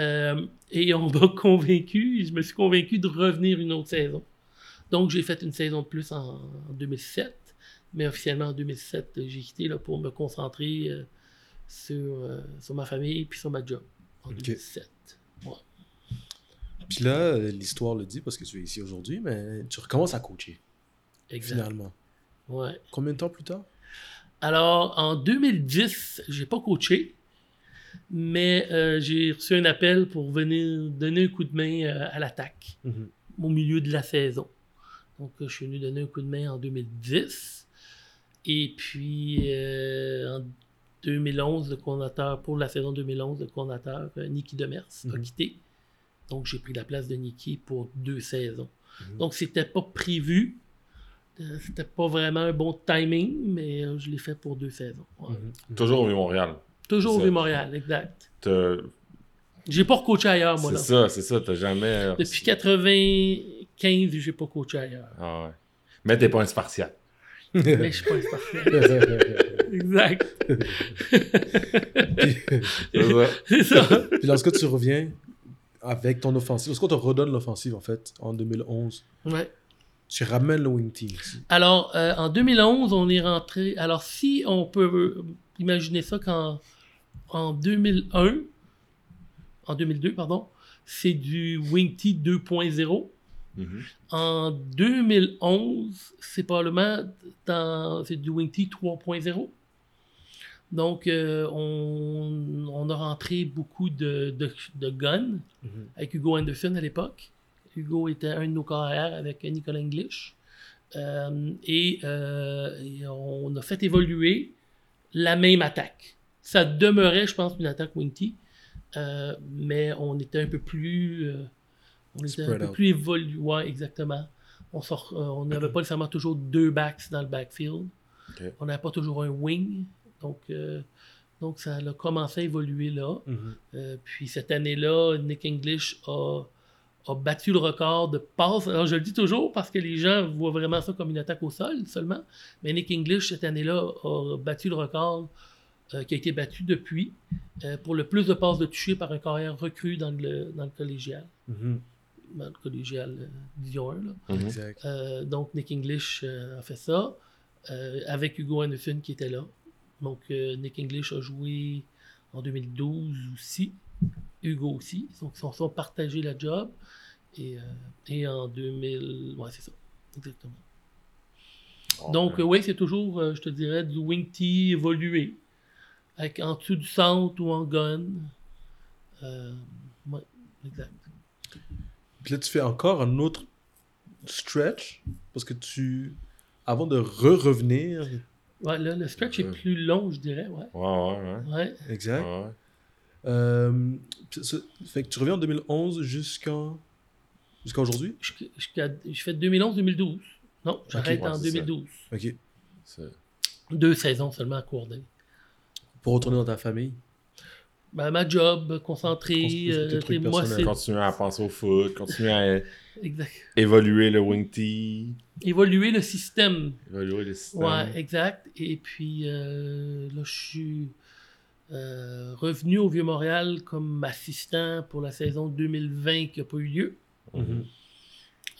Euh, et on m'a convaincu, je me suis convaincu de revenir une autre saison. Donc, j'ai fait une saison de plus en, en 2007. Mais officiellement, en 2007, euh, j'ai quitté là, pour me concentrer euh, sur, euh, sur ma famille puis sur ma job. En Ok. 2007. Ouais. Puis là, euh, l'histoire le dit parce que tu es ici aujourd'hui, mais tu recommences à coacher, Exact. finalement. Ouais. Combien de temps plus tard? Alors, en 2010, j'ai pas coaché, mais euh, j'ai reçu un appel pour venir donner un coup de main euh, à l'attaque Mhm. au milieu de la saison. Donc, euh, je suis venu donner un coup de main en 2010. Et puis, en 2011, le coordinateur, pour la saison 2011, le coordinateur, Nicky Demers, a Mhm. quitté. Donc, j'ai pris la place de Nicky pour deux saisons. Mhm. Donc, c'était pas prévu. Euh, C'était pas vraiment un bon timing, mais euh, je l'ai fait pour deux saisons. Ouais. Mhm. Toujours au Montréal. Toujours au. Vieux-Montréal, exact. J'ai pas coaché ailleurs, moi, C'est ça, c'est ça. T'as jamais. Depuis 95, j'ai pas coaché ailleurs. Ah ouais. Mais t'es pas un Spartiate. Mais je suis pas un Spartiate. exact. C'est ça. C'est ça. Puis lorsque tu reviens avec ton offensive, lorsqu'on te redonne l'offensive, en fait, en 2011, Ouais. Tu ramènes le wing team ici. Alors, euh, en 2011, on est rentré. Alors, si on peut euh, imaginer ça qu'en en 2001, en 2002, pardon, c'est du Wing T 2.0. Mhm. En 2011, c'est probablement dans, c'est du Wing T 3.0. Donc, euh, on, on a rentré beaucoup de, de, de guns Mhm. avec Hugo Anderson à l'époque. Hugo était un de nos carrières avec Nicolas English. Euh, et, euh, et on a fait évoluer la même attaque. Ça demeurait, je pense, une attaque Wing T, euh, mais on était un peu plus. on était un peu out. plus évolué. Ouais, exactement. On sort- on n'avait pas nécessairement toujours deux backs dans le backfield. On n'avait pas toujours un wing. Donc, donc ça a commencé à évoluer là. Mhm. Euh, puis cette année-là, Nick English a, a battu le record de passes. Alors je le dis toujours parce que les gens voient vraiment ça comme une attaque au sol seulement. Mais Nick English, cette année-là, a battu le record euh, qui a été battu depuis euh, pour le plus de passes de toucher par un carrière recru dans le, dans le collégial. Mhm. Dans le collégial euh, Division 1. là. Mhm. Exact. Euh, donc, Nick English euh, a fait ça euh, avec Hugo Anderson qui était là. Donc, euh, Nick English a joué en 2012 aussi. Hugo aussi. Donc, ils se sont partagé la job. Et, euh, et en 2000. Ouais, c'est ça. Exactement. Donc, euh, oui, c'est toujours, euh, je te dirais, du wing tee évolué. Avec en dessous du centre ou en gun. Euh, ouais, exact. Puis là, tu fais encore un autre stretch? Parce que tu. Avant de re-revenir. Ouais, là, le stretch est plus long, je dirais. Ouais. Ouais, ouais, ouais. Ouais. Exact. Ouais. Euh, fait que tu reviens en 2011 jusqu'en. Jusqu'à aujourd'hui? Je fais 2011-2012. Non, j'arrête ouais, en c'est ça. 2012. Ok. Deux saisons seulement à Courday. Pour retourner dans ta famille? Ben, ma job, concentré. Euh, moi. Continuer à penser au foot, continuer à Exact. évoluer le wing tee, Évoluer le système. évoluer le système. Ouais, exact. Et puis euh, là, je suis euh, revenu au Vieux-Montréal comme assistant pour la saison 2020 qui n'a pas eu lieu. Mhm.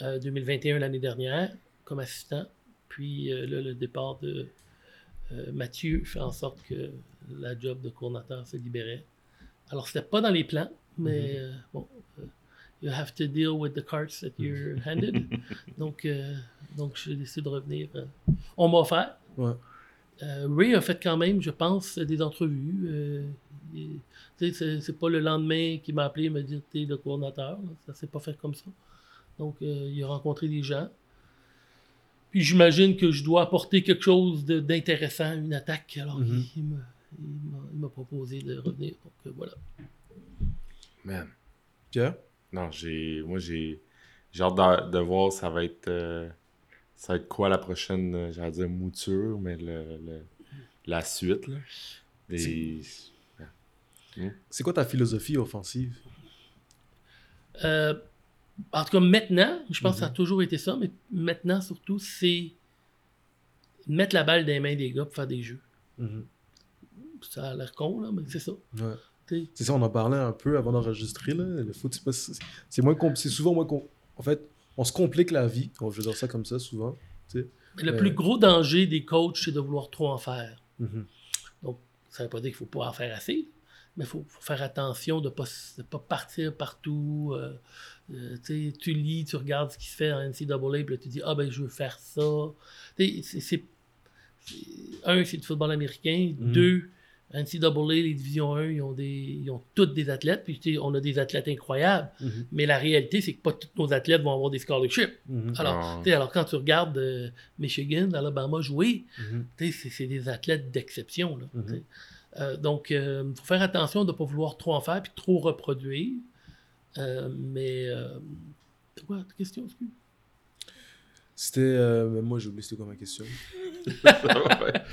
Euh, 2021 l'année dernière comme assistant. Puis euh, là, le départ de euh, Mathieu fait en sorte que la job de coordinateur se libérait. Alors, c'était pas dans les plans, mais euh, bon, euh, you have to deal with the cards that you're handed. donc, euh, donc, j'ai décidé de revenir. euh, on m'a offert. Ouais. Euh, Ray a fait quand même, je pense, des entrevues. Euh, c'est, pas le lendemain qu'il m'a appelé et m'a dit t'es le coordinateur. là. Ça s'est pas fait comme ça. Donc, euh, il a rencontré des gens. Puis j'imagine que je dois apporter quelque chose d'intéressant à une attaque. Alors, Mhm. il, il m'a, proposé de revenir. Donc, euh, voilà. Man. Pierre? Non, j'ai. Moi, j'ai. J'ai hâte de, de voir ça va être. euh, ça va être quoi la prochaine, euh, j'allais dire mouture, mais le, le- la suite, là? Des- C'est quoi ta philosophie offensive? Euh, en tout cas, maintenant, je pense que ça a toujours été ça, mais maintenant, surtout, c'est mettre la balle dans les mains des gars pour faire des jeux. Mhm. Ça a l'air con, là, mais c'est ça. Ouais. C'est ça, on en parlait un peu avant d'enregistrer. là. Le foot, c'est souvent moins com- En fait, on se complique la vie. On je veux dire ça comme ça souvent. Le Ouais. plus gros danger des coachs, c'est de vouloir trop en faire. Mhm. Ça veut pas dire qu'il faut pas en faire assez, mais il faut, faut faire attention de ne pas, s- de pas partir partout. euh, euh, tu lis, tu regardes ce qui se fait en NCAA, puis là, tu dis Ah, ben, je veux faire ça. C'est- Un, c'est du football américain. Mhm. Deux, NCAA, les divisions 1, ils ont, des, ils ont toutes des athlètes, puis tu sais, on a des athlètes incroyables. Mhm. Mais la réalité, c'est que pas tous nos athlètes vont avoir des scholarships. Alors, tu sais, alors quand tu regardes euh, Michigan, Alabama jouer, Mhm. tu sais, c'est des athlètes d'exception. Mhm. sais. Euh, donc, il faut faire attention de ne pas vouloir trop en faire puis trop reproduire. Euh, mais. Euh, quoi ta question? excuse? C'était. euh, mais moi, j'ai oublié c'était quoi ma question.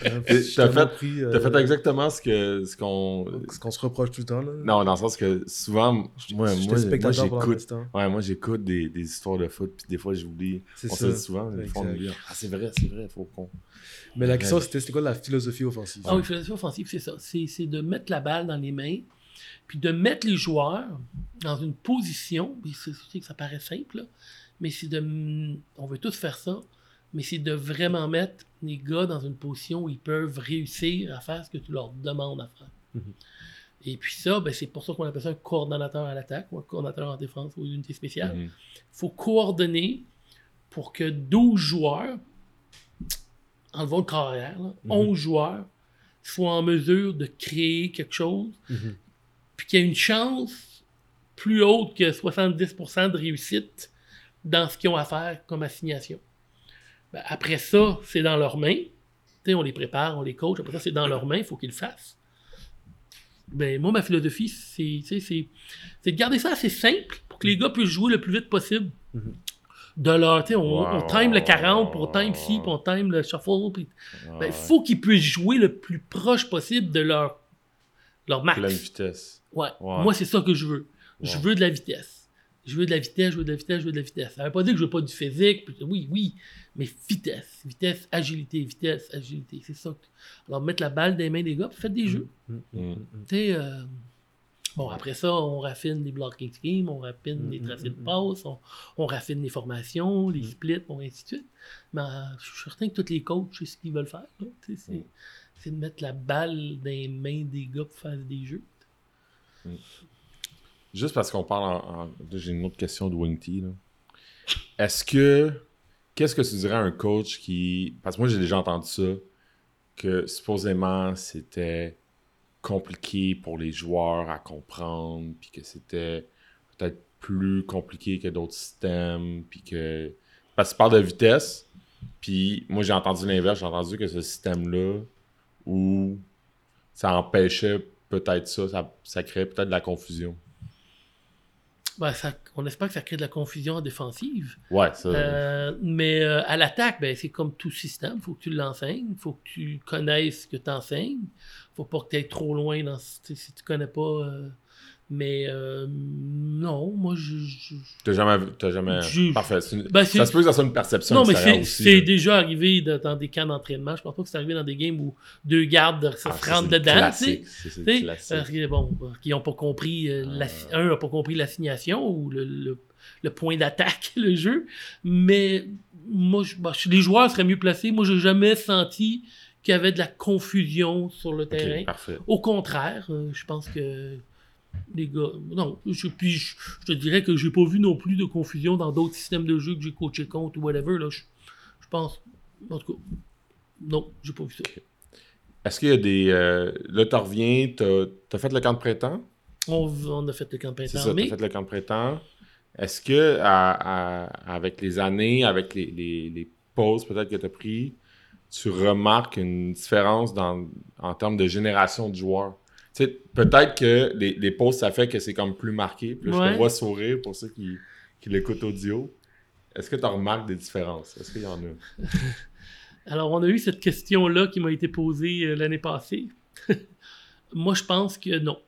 Euh, T'as fait- pris, T'as euh, fait exactement ce que ce qu'on. Ce qu'on se reproche tout le temps. Là. Non, dans le sens que souvent, moi, j'écoute. Ouais, moi j'écoute des, des histoires de foot, puis des fois j'oublie. C'est On ça. se dit souvent, des fois on oublie. Ah, c'est vrai, c'est vrai, faut qu'on. Mais la question, c'était c'était quoi la philosophie offensive? Ah oui, philosophie offensive, c'est ça. C'est c'est de mettre la balle dans les mains, puis de mettre les joueurs dans une position, puis c'est- je sais que ça paraît simple, là, mais c'est de. On veut tous faire ça, mais c'est de vraiment mettre les gars dans une position où ils peuvent réussir à faire ce que tu leur demandes à faire. Mhm. Et puis ça, ben, c'est pour ça qu'on appelle ça un coordonnateur à l'attaque ou un coordonnateur en défense ou une unité spéciale. Il faut coordonner pour que 12 joueurs, enlevons le carrière, là, Mhm. 11 joueurs, soient en mesure de créer quelque chose, puis qu'il y ait une chance plus haute que 70% de réussite dans ce qu'ils ont à faire comme assignation. Ben, après ça, c'est dans leurs mains. On les prépare, on les coach. Après ça, c'est dans leurs mains, il faut qu'ils le fassent. Ben, moi, ma philosophie, c'est, de garder ça assez simple pour que les gars puissent jouer le plus vite possible. Mhm. De leur, on, Wow. on time le 40, puis on time ci, puis on time le shuffle. Puis, Ah, ben, faut qu'ils puissent jouer le plus proche possible de leur, leur max. Pleine vitesse. Ouais. Moi, c'est ça que je veux. Je veux de la vitesse. Je veux de la vitesse, je veux de la vitesse, je veux de la vitesse. Ça veut pas dire que je veux pas du physique. puis Oui, oui, mais vitesse, vitesse, agilité, vitesse, agilité. C'est ça. Alors, mettre la balle dans les mains des gars, puis faites des jeux. Mm. Tu sais, euh, bon, après ça, on raffine les blocking schemes, on raffine les tracés de passe, on, on raffine les formations, les splits, bon, ainsi de suite. Mais euh, je suis certain que tous les coachs, c'est ce qu'ils veulent faire. sais, C'est c'est de mettre la balle dans les mains des gars pour faire des jeux. Juste parce qu'on parle en. J'ai une autre question de Wing T. Est-ce que. Qu'est-ce que tu dirais à un coach qui. Parce que moi, j'ai déjà entendu ça. Que supposément, c'était compliqué pour les joueurs à comprendre. Puis que c'était peut-être plus compliqué que d'autres systèmes. Puis que. Parce que tu parles de vitesse. Puis moi, j'ai entendu l'inverse. J'ai entendu que ce système-là, où ça empêchait peut-être ça, ça, ça créait peut-être de la confusion. Ben, ça- on espère que ça crée de la confusion en défensive. Ouais, ça. Euh, mais euh, à l'attaque, ben, c'est comme tout système. Il faut que tu l'enseignes. Il faut que tu connaisses ce que tu enseignes. faut pas que tu ailles trop loin dans, si tu connais pas. euh, mais euh, non, moi, je. je- T'as jamais. T'as jamais... Je- Parfait. une- Ben, Ça se peut que ça soit une perception Non, mais c'est déjà arrivé de- dans des camps d'entraînement. Je pense pas que c'est arrivé dans des games où deux gardes se Ah, rentrent dedans. C'est- que, bon, euh, qui n'ont pas compris, euh, la- Ah. un n'a pas compris l'assignation ou le, le- le point d'attaque, le jeu. Mais moi, je- bah, les joueurs seraient mieux placés. Moi, j'ai jamais senti qu'il y avait de la confusion sur le terrain. parfait. Au contraire, euh, je pense que les gars. Non, je, puis je, je te dirais que j'ai pas vu non plus de confusion dans d'autres systèmes de jeu que j'ai coaché contre ou whatever. Là, je, je pense. En tout cas, non, j'ai pas vu ça. Est-ce qu'il y a des. euh, Là, tu reviens, t'as as fait le camp de printemps? On, on a fait le camp C'est printemps, ça, mais fait le camp de printemps. Est-ce que, à- à- avec les années, avec les, les- les pauses peut-être que tu as pris, tu remarques une différence dans, en termes de génération de joueurs? Peut-être que les, les pauses, ça fait que c'est comme plus marqué. Puis là, je te vois sourire pour ceux qui, qui l'écoutent audio. Est-ce que tu remarques des différences? Est-ce qu'il y en a? Alors, on a eu cette question-là qui m'a été posée euh, l'année passée. Moi, je pense que non.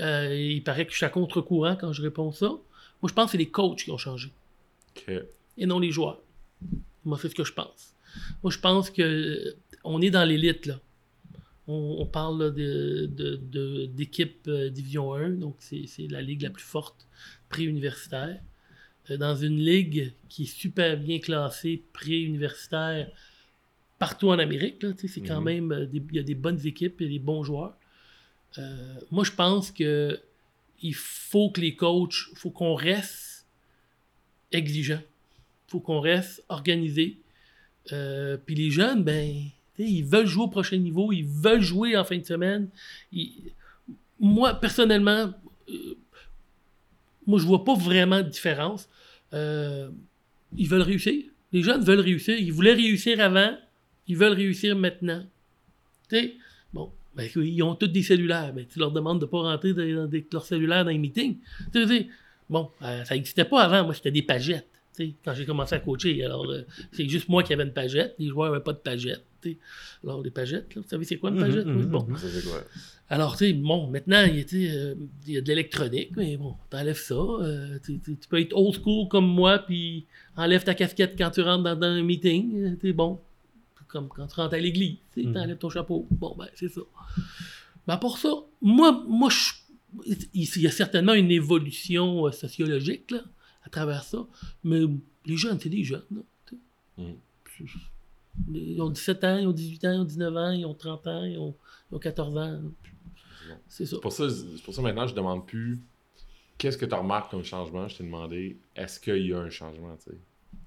Euh, il paraît que je suis à contre-courant quand je réponds ça. Moi, je pense que c'est les coachs qui ont changé et non les joueurs. Moi, c'est ce que je pense. Moi, je pense que euh, on est dans l'élite, là. On, on parle là, de, de- de- d'équipe euh, Division 1, donc c'est, c'est la ligue la plus forte pré-universitaire. Euh, dans une ligue qui est super bien classée pré-universitaire partout en Amérique, là, c'est quand Mhm. même, euh, des- il y a des bonnes équipes et des bons joueurs. Euh, moi, je pense que il faut que les coachs, faut qu'on reste exigeant. faut qu'on reste organisé. Euh, Puis les jeunes, ben, ils veulent jouer au prochain niveau, ils veulent jouer en fin de semaine. Moi, personnellement, euh, moi, je vois pas vraiment de différence. Euh, ils veulent réussir. Les jeunes veulent réussir. Ils voulaient réussir avant. Ils veulent réussir maintenant. Bon, ben, ils ont tous des cellulaires. Ben, tu leur demandes de pas rentrer dans, dans des- leur cellulaire dans les meetings. Bon, euh, ça n'existait pas avant. Moi, c'était des pagettes. Quand j'ai commencé à coacher, alors c'est juste moi qui avais une pagette, les joueurs n'avaient pas de pagette. Alors, les pagettes, là, vous savez, c'est quoi une Mhm, pagette? Mhm, bon. mhm. Alors, tu sais, bon, maintenant, il y a, tu sais, euh, il y a de l'électronique, mais bon, t'enlèves ça. euh, tu, tu- tu peux être old school comme moi, puis enlève ta casquette quand tu rentres dans, dans un meeting. euh, Tu bon, comme quand tu rentres à l'église, tu t'enlèves ton chapeau. Bon, ben, c'est ça. Mais pour ça, moi, moi je- il y a certainement une évolution euh, sociologique, là, à travers ça. Mais les jeunes, c'est des jeunes, là. Ils ont 17 ans, ils ont 18 ans, ils ont 19 ans, ils ont 30 ans, ils ont, ils ont 14 ans. C'est ça. C'est pour ça, pour ça maintenant, je demande plus qu'est-ce que tu remarques comme changement? Je t'ai demandé est-ce qu'il y a un changement, tu sais?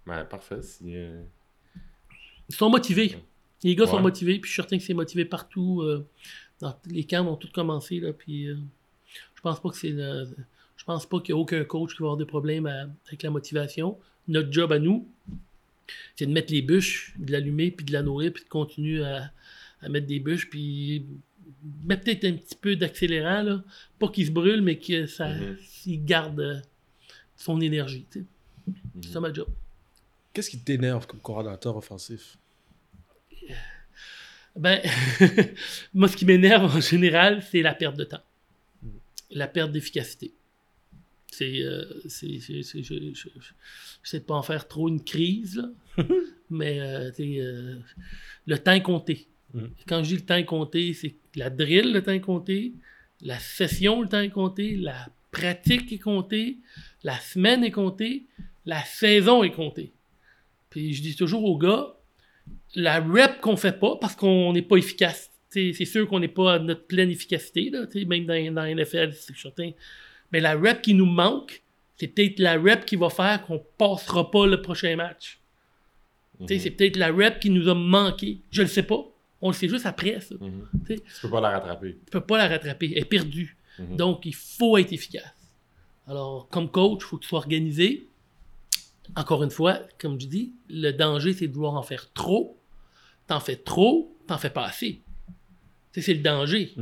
Ben, parfait. Si, euh, Ils sont motivés. Les gars sont motivés, puis je suis certain que c'est motivé partout. euh, dans les camps ont tous commencé, là, puis euh, je pense pas que c'est Je pense pas qu'il y a aucun coach qui va avoir des problèmes à- avec la motivation. Notre job à nous, c'est de mettre les bûches, de l'allumer, puis de la nourrir, puis de continuer à, à mettre des bûches, puis mettre peut-être un petit peu d'accélérant, là. Pas qu'il se brûle, mais que ça, Mhm. qu'il garde euh, son énergie. tu sais. C'est ça ma job. Qu'est-ce qui t'énerve comme coordinateur offensif? Ben, moi, ce qui m'énerve en général, c'est la perte de temps. La perte d'efficacité. C'est, euh, c'est, c'est- c'est- je, j'essaie de pas en faire trop une crise, là. mais euh, euh, le temps est compté. Mhm. Quand je dis le temps est compté, c'est la drill, le temps est compté, la session, le temps est compté, la pratique est comptée, la semaine est comptée, la saison est comptée. Puis je dis toujours aux gars, la rep qu'on fait pas parce qu'on n'est pas efficace. T'sais, C'est sûr qu'on n'est pas à notre pleine efficacité, là, même dans, dans NFL, c'est certain. Mais la rep qui nous manque, c'est peut-être la rep qui va faire qu'on passera pas le prochain match. Mhm. C'est peut-être la rep qui nous a manqué. Je le sais pas. On le sait juste après, ça. Mhm. T'sais. Tu peux pas la rattraper. Tu peux pas la rattraper. Elle est perdue. Mhm. Donc, il faut être efficace. Alors, comme coach, il faut que tu sois organisé. Encore une fois, comme je dis, le danger, c'est de vouloir en faire trop. T'en fais trop, t'en fais pas assez. C'est le danger.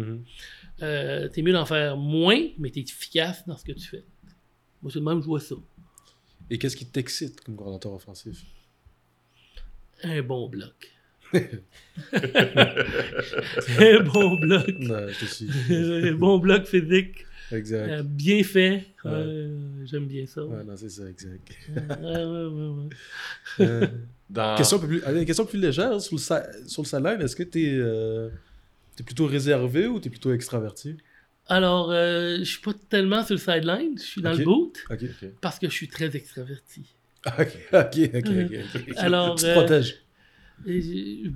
Euh, t'es mieux d'en faire moins, mais t'es efficace dans ce que tu fais. Moi, c'est le même je vois ça. Et qu'est-ce qui t'excite comme coordinateur offensif? Un bon bloc. un bon bloc. Non, je te suis. un bon bloc physique. Exact. euh, bien fait. Ouais. Euh, J'aime bien ça. Ouais, non, c'est ça, exact. Ouais, ouais, ouais, ouais. Euh, Dans... question, plus, allez, question plus légère sur le, sa- sur le sideline. Est-ce que t'es euh, t'es plutôt réservé ou t'es plutôt extraverti? Alors, euh, je suis pas tellement sur le sideline, je suis dans le boot parce que je suis très extraverti. Ok, ok, ok. ok. Alors, tu te euh, protèges.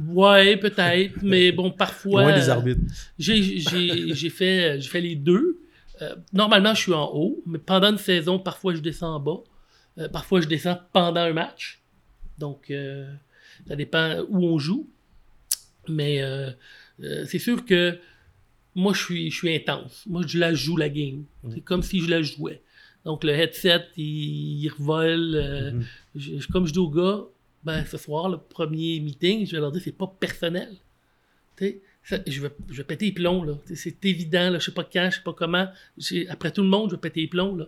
Ouais, peut-être, mais bon, parfois. Loin des euh, arbitres. J'ai j'ai- fait, fait les deux. Euh, normalement, je suis en haut, mais pendant une saison, parfois je descends en bas. Euh, parfois, je descends pendant un match. Donc, euh, ça dépend où on joue. Mais euh, c'est sûr que moi, je suis, je suis intense. Moi, je la joue la game. C'est comme si je la jouais. Donc, le headset, il, il revole. euh, Mhm. je- je- comme je dis aux gars, ben, ce soir, le premier meeting, je vais leur dire, c'est pas personnel. Ça- je, vais, je vais péter les plombs, là. C'est évident, là. Je sais pas quand, je sais pas comment. Après tout le monde, je vais péter les plombs, là.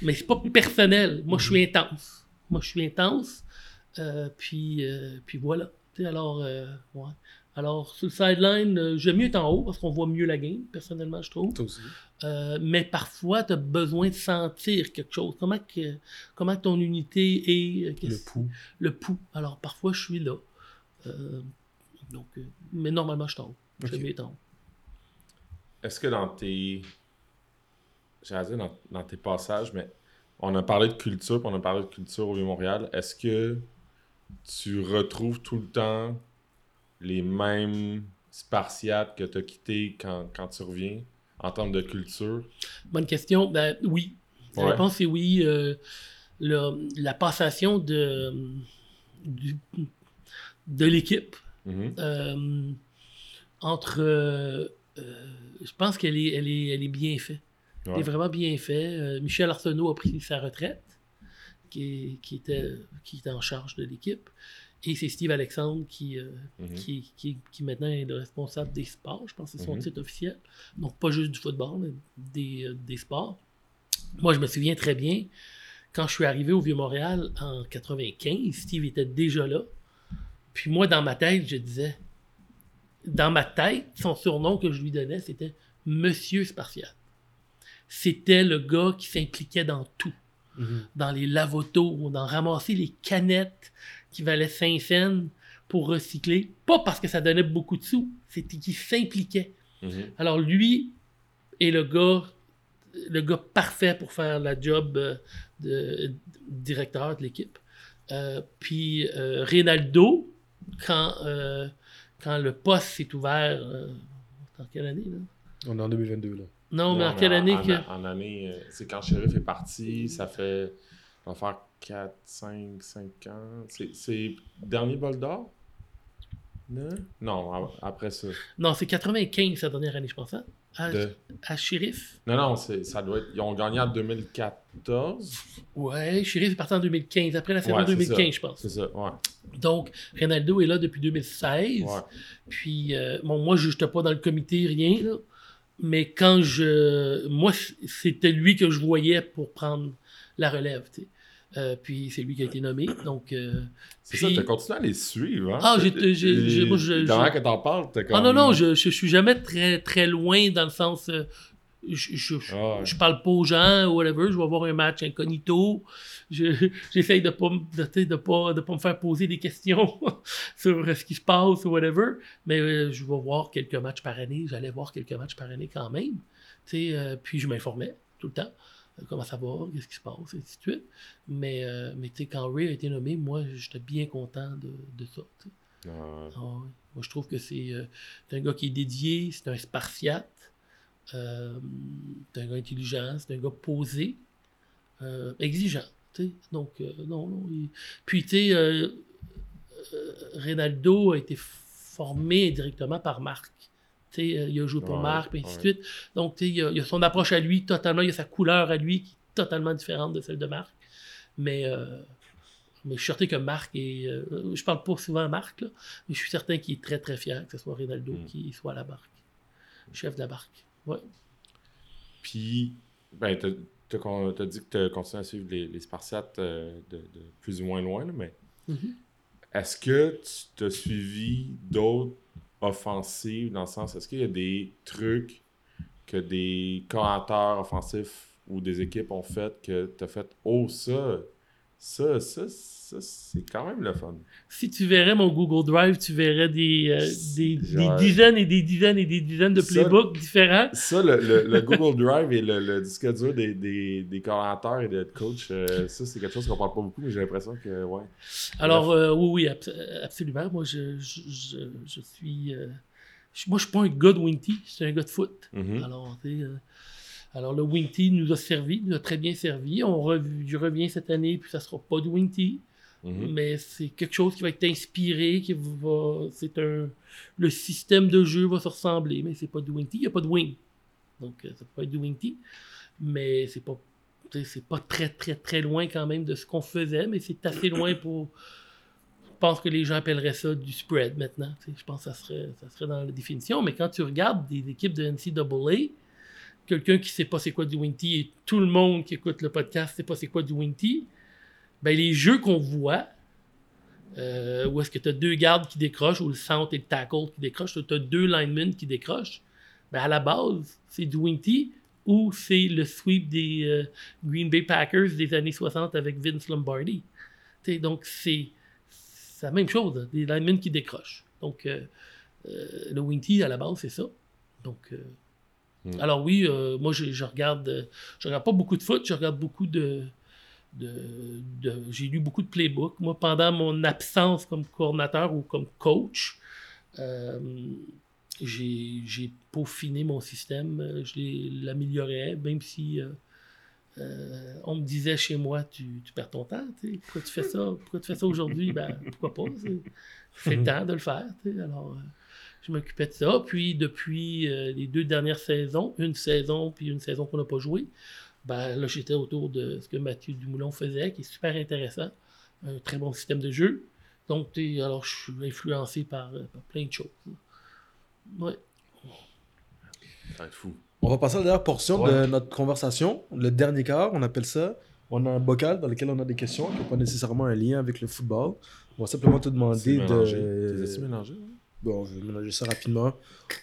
Mais c'est pas personnel. Moi, je suis intense. Moi, je suis intense. Euh, puis, euh, puis voilà. Alors, euh, ouais. Alors, sur le sideline, euh, j'aime mieux être en haut parce qu'on voit mieux la game, personnellement, je trouve. Toi aussi. Euh, mais parfois, tu as besoin de sentir quelque chose. Comment, que, comment ton unité est. euh, Le pouls. le pouls. Alors, parfois, je suis là. Euh, donc, euh, mais normalement, je tombe. Je Ok. mieux être en haut. Est-ce que dans tes. J'allais dire dans, dans tes passages, mais on a parlé de culture, puis on a parlé de culture au Vieux-Montréal. Est-ce que tu retrouves tout le temps les mêmes spartiates que tu as quittés quand, quand tu reviens en termes de culture? Bonne question. Ben, oui. La Ouais. réponse est oui. Euh, le- la passation de, du- de l'équipe Mhm. euh, entre. euh, je pense qu'elle est, elle est, elle est bien faite. Elle est vraiment bien faite. Michel Arsenault a pris sa retraite, qui, est- qui, était, qui était en charge de l'équipe. Et c'est Steve Alexandre qui, euh, Mhm. qui, qui, qui maintenant est le responsable des sports. Je pense que c'est son Mhm. titre officiel. Donc, pas juste du football, mais des, euh, des sports. Moi, je me souviens très bien, quand je suis arrivé au Vieux-Montréal en 95, Steve était déjà là. Puis moi, dans ma tête, je disais, dans ma tête, son surnom que je lui donnais, c'était Monsieur Spartiate. C'était le gars qui s'impliquait dans tout Mhm. dans les lavotos, dans ramasser les canettes qui valaient 5 cents pour recycler. Pas parce que ça donnait beaucoup de sous, c'était qu'il s'impliquait. Mhm. Alors lui est le gars, le gars parfait pour faire la job euh, de directeur de l'équipe. Euh, puis euh, Rinaldo, quand, euh, quand le poste s'est ouvert, euh, en quelle année là? On est en 2022, là. Non, mais en quelle année en, que... en année, c'est quand Sheriff est parti, ça fait. On va faire 4, 5, 5 ans. C'est- dernier bol d'or? Non? Après ça. Non, c'est 95 sa dernière année, je pense. hein? À, De- à Sheriff. Non, non, ça doit être. Ils ont gagné en 2014. Ouais, Sheriff est parti en 2015, après la saison Ouais, c'est 2015, ça. je pense. C'est ça, ouais. Donc, Ronaldo est là depuis 2016. ouais. Puis, euh, bon, moi, je n'étais pas dans le comité, rien, là. Mais quand je. Moi, c'était lui que je voyais pour prendre la relève, tu sais. Euh, puis, c'est lui qui a été nommé. Donc. euh, C'est puis- ça, t'as continué à les suivre. Hein? Ah, j'ai- moi, je- Pendant que t'en parles, t'as comme. Ah non, non, je, je, suis jamais très, très loin dans le sens. euh, je, je, je- Ah ouais. je parle pas aux gens, ou whatever, je vais voir un match incognito. Je- J'essaye de pas, de, tu pas, de pas me faire poser des questions sur euh, ce qui se passe ou whatever. Mais je vais voir quelques matchs par année. J'allais voir quelques matchs par année quand même. Tu puis je m'informais tout le temps. Euh, Comment ça va, qu'est-ce qui se passe, et ainsi de suite. Mais, euh, mais tu sais, quand Ray a été nommé, moi, j'étais bien content de, de ça. Ah ouais. Ah ouais. Moi, je trouve que c'est euh, c'est un gars qui est dédié, c'est un spartiate, euh, c'est un gars intelligent, c'est un gars posé, exigeant. Donc, non, non. il- Puis, tu sais, Ronaldo a été formé directement par Marc. Tu euh, il a joué pour Ouais, Marc, puis ainsi de ouais. suite. Donc, tu il a, il a son approche à lui, totalement, il a sa couleur à lui qui est totalement différente de celle de Marc. Mais, euh, mais je suis certain que Marc est. euh, je parle pas souvent à Marc, là, mais je suis certain qu'il est très très fier que ce soit Ronaldo Mm. qui soit à la barque. Chef de la barque. Ouais. Puis, ben, con- t'as dit que tu continué à suivre les, les Spartiates euh, de, de plus ou moins loin, là, mais Mhm. est-ce que tu t'as suivi d'autres offensives dans le sens, est-ce qu'il y a des trucs que des commentateurs offensifs ou des équipes ont fait que tu as fait Oh, ça, ça, ça, ça, c'est quand même le fun. Si tu verrais mon Google Drive, tu verrais des, euh, des, des Genre- dizaines et des dizaines et des dizaines de Ça- playbooks différents. Ça, le, le- le Google Drive et le, le disque dur des, des, des commentateurs et des head coach, euh, ça, c'est quelque chose qu'on parle pas beaucoup, mais j'ai l'impression que, ouais. Alors, euh, oui, oui, abs- absolument. Moi, je, je, je, je suis. moi, je suis pas un gars de Winty, je suis un gars de foot. Mhm. Alors, tu sais, alors, le Winty nous a servi, nous a très bien servi. On rev- je reviens cette année, puis ça sera pas de Mhm. mais c'est quelque chose qui va être inspiré, qui va, c'est un, le système de jeu va se ressembler, mais c'est pas du wing T, il n'y a pas de wing, donc euh, ça peut pas être du wing T, mais c'est pas, c'est pas très très très loin quand même de ce qu'on faisait, mais c'est assez loin pour, je pense que les gens appelleraient ça du spread maintenant, je pense que ça serait, ça serait dans la définition, mais quand tu regardes des équipes de NCAA, quelqu'un qui sait pas c'est quoi du wing T et tout le monde qui écoute le podcast sait pas c'est quoi du wing T, ben, les jeux qu'on voit, euh, où est-ce que tu as deux gardes qui décrochent, ou le centre et le tackle qui décrochent, tu as deux linemen qui décrochent, ben, à la base, c'est du wing tee ou c'est le sweep des euh, Green Bay Packers des années 60 avec Vince Lombardi. Tu sais, donc, c'est la même chose, hein, des linemen qui décrochent. Donc, euh, le wing tee, à la base, c'est ça. Donc, Mm. alors oui, moi, je, je regarde, je regarde pas beaucoup de foot, je regarde beaucoup de, de, de- j'ai lu beaucoup de playbooks. Moi, pendant mon absence comme coordinateur ou comme coach, euh, j'ai peaufiné mon système, je l'améliorais, même si euh, euh, on me disait chez moi, tu, tu perds ton temps, tu sais, pourquoi tu fais ça, pourquoi tu fais ça aujourd'hui, ben pourquoi pas, c'est- le temps de le faire, tu sais, alors je m'occupais de ça, puis depuis les deux dernières saisons, une saison puis une saison qu'on n'a pas joué, ben là j'étais autour de ce que Mathieu Dumoulin faisait, qui est super intéressant, un très bon système de jeu, donc alors je suis influencé par, euh, par plein de choses. Ouais. Ça va être fou. On va passer à la dernière portion Ouais. de notre conversation, le dernier quart, on appelle ça. On a un bocal dans lequel on a des questions qui n'ont pas nécessairement un lien avec le football. On va simplement te demander de. Mélangé, hein? Bon, je vais mélanger ça rapidement.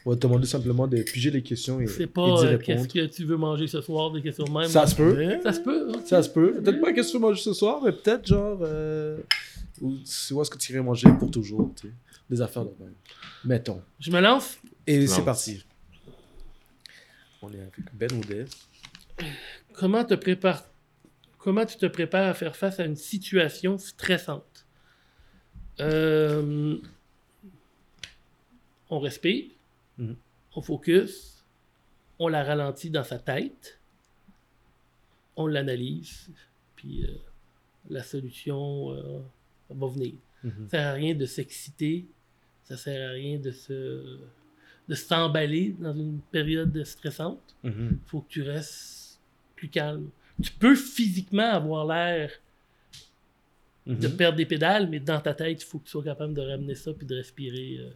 On va te demander simplement de piger les questions et, C'est pas euh, qu'est-ce que tu veux manger ce soir, des questions de même? Ça se peut. Ça se peut. Ça se peut. Peut-être pas qu'est-ce que tu veux manger ce soir, mais peut-être genre. Euh, ou tu vois ce que tu irais manger pour toujours, tu sais? Des affaires de même. Mettons. Je me lance? Et c'est parti. On est avec Ben Audet. Comment te prépares Comment tu te prépares à faire face à une situation stressante? Euh, On respire, Mhm. on focus, on la ralentit dans sa tête, on l'analyse, puis euh, la solution euh, va venir. Mhm. Ça sert à rien de s'exciter, ça sert à rien de se de s'emballer dans une période stressante. Mhm. Il faut que tu restes plus calme. Tu peux physiquement avoir l'air de Mhm. perdre des pédales, mais dans ta tête, il faut que tu sois capable de ramener ça puis de respirer. euh,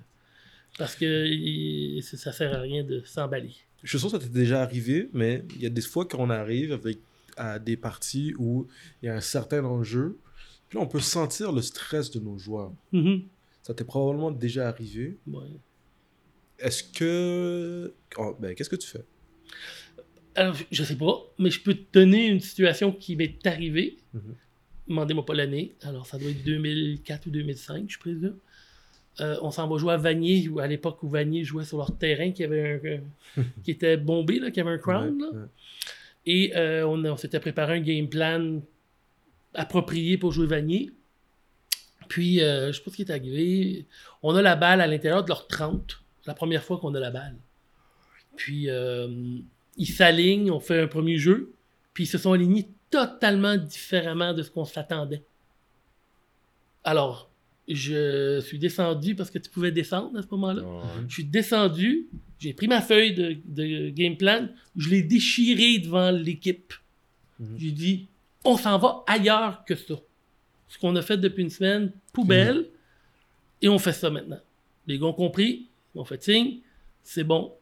parce que il- ça sert à rien de s'emballer. Je suis sûr que ça t'est déjà arrivé, mais il y a des fois qu'on arrive avec à des parties où il y a un certain enjeu. Puis là, on peut sentir le stress de nos joueurs. Mhm. Ça t'est probablement déjà arrivé. Ouais. Est-ce que. Oh, ben, qu'est-ce que tu fais? Alors, je- je sais pas, mais je peux te donner une situation qui m'est arrivée. Mhm. Demandez-moi pas l'année. Alors, ça doit être 2004 ou 2005, je présume. Euh, on s'en va jouer à Vanier, à l'époque où Vanier jouait sur leur terrain, qui, avait un, qui était bombé, là, qui avait un crown. là. Et euh, on, s'était préparé un game plan approprié pour jouer Vanier. Puis, euh, je sais pas ce qui est arrivé. On a la balle à l'intérieur de leur 30. La première fois qu'on a la balle. Puis, ils s'alignent, on fait un premier jeu. Puis, ils se sont alignés totalement différemment de ce qu'on s'attendait. Alors, je suis descendu parce que tu pouvais descendre à ce moment-là. Ouais. Je suis descendu, j'ai pris ma feuille de, de game plan, je l'ai déchiré devant l'équipe. Mhm. J'ai dit, on s'en va ailleurs que ça. Ce qu'on a fait depuis une semaine, poubelle, et on fait ça maintenant. Les gars ont compris, ils ont fait signe, c'est bon,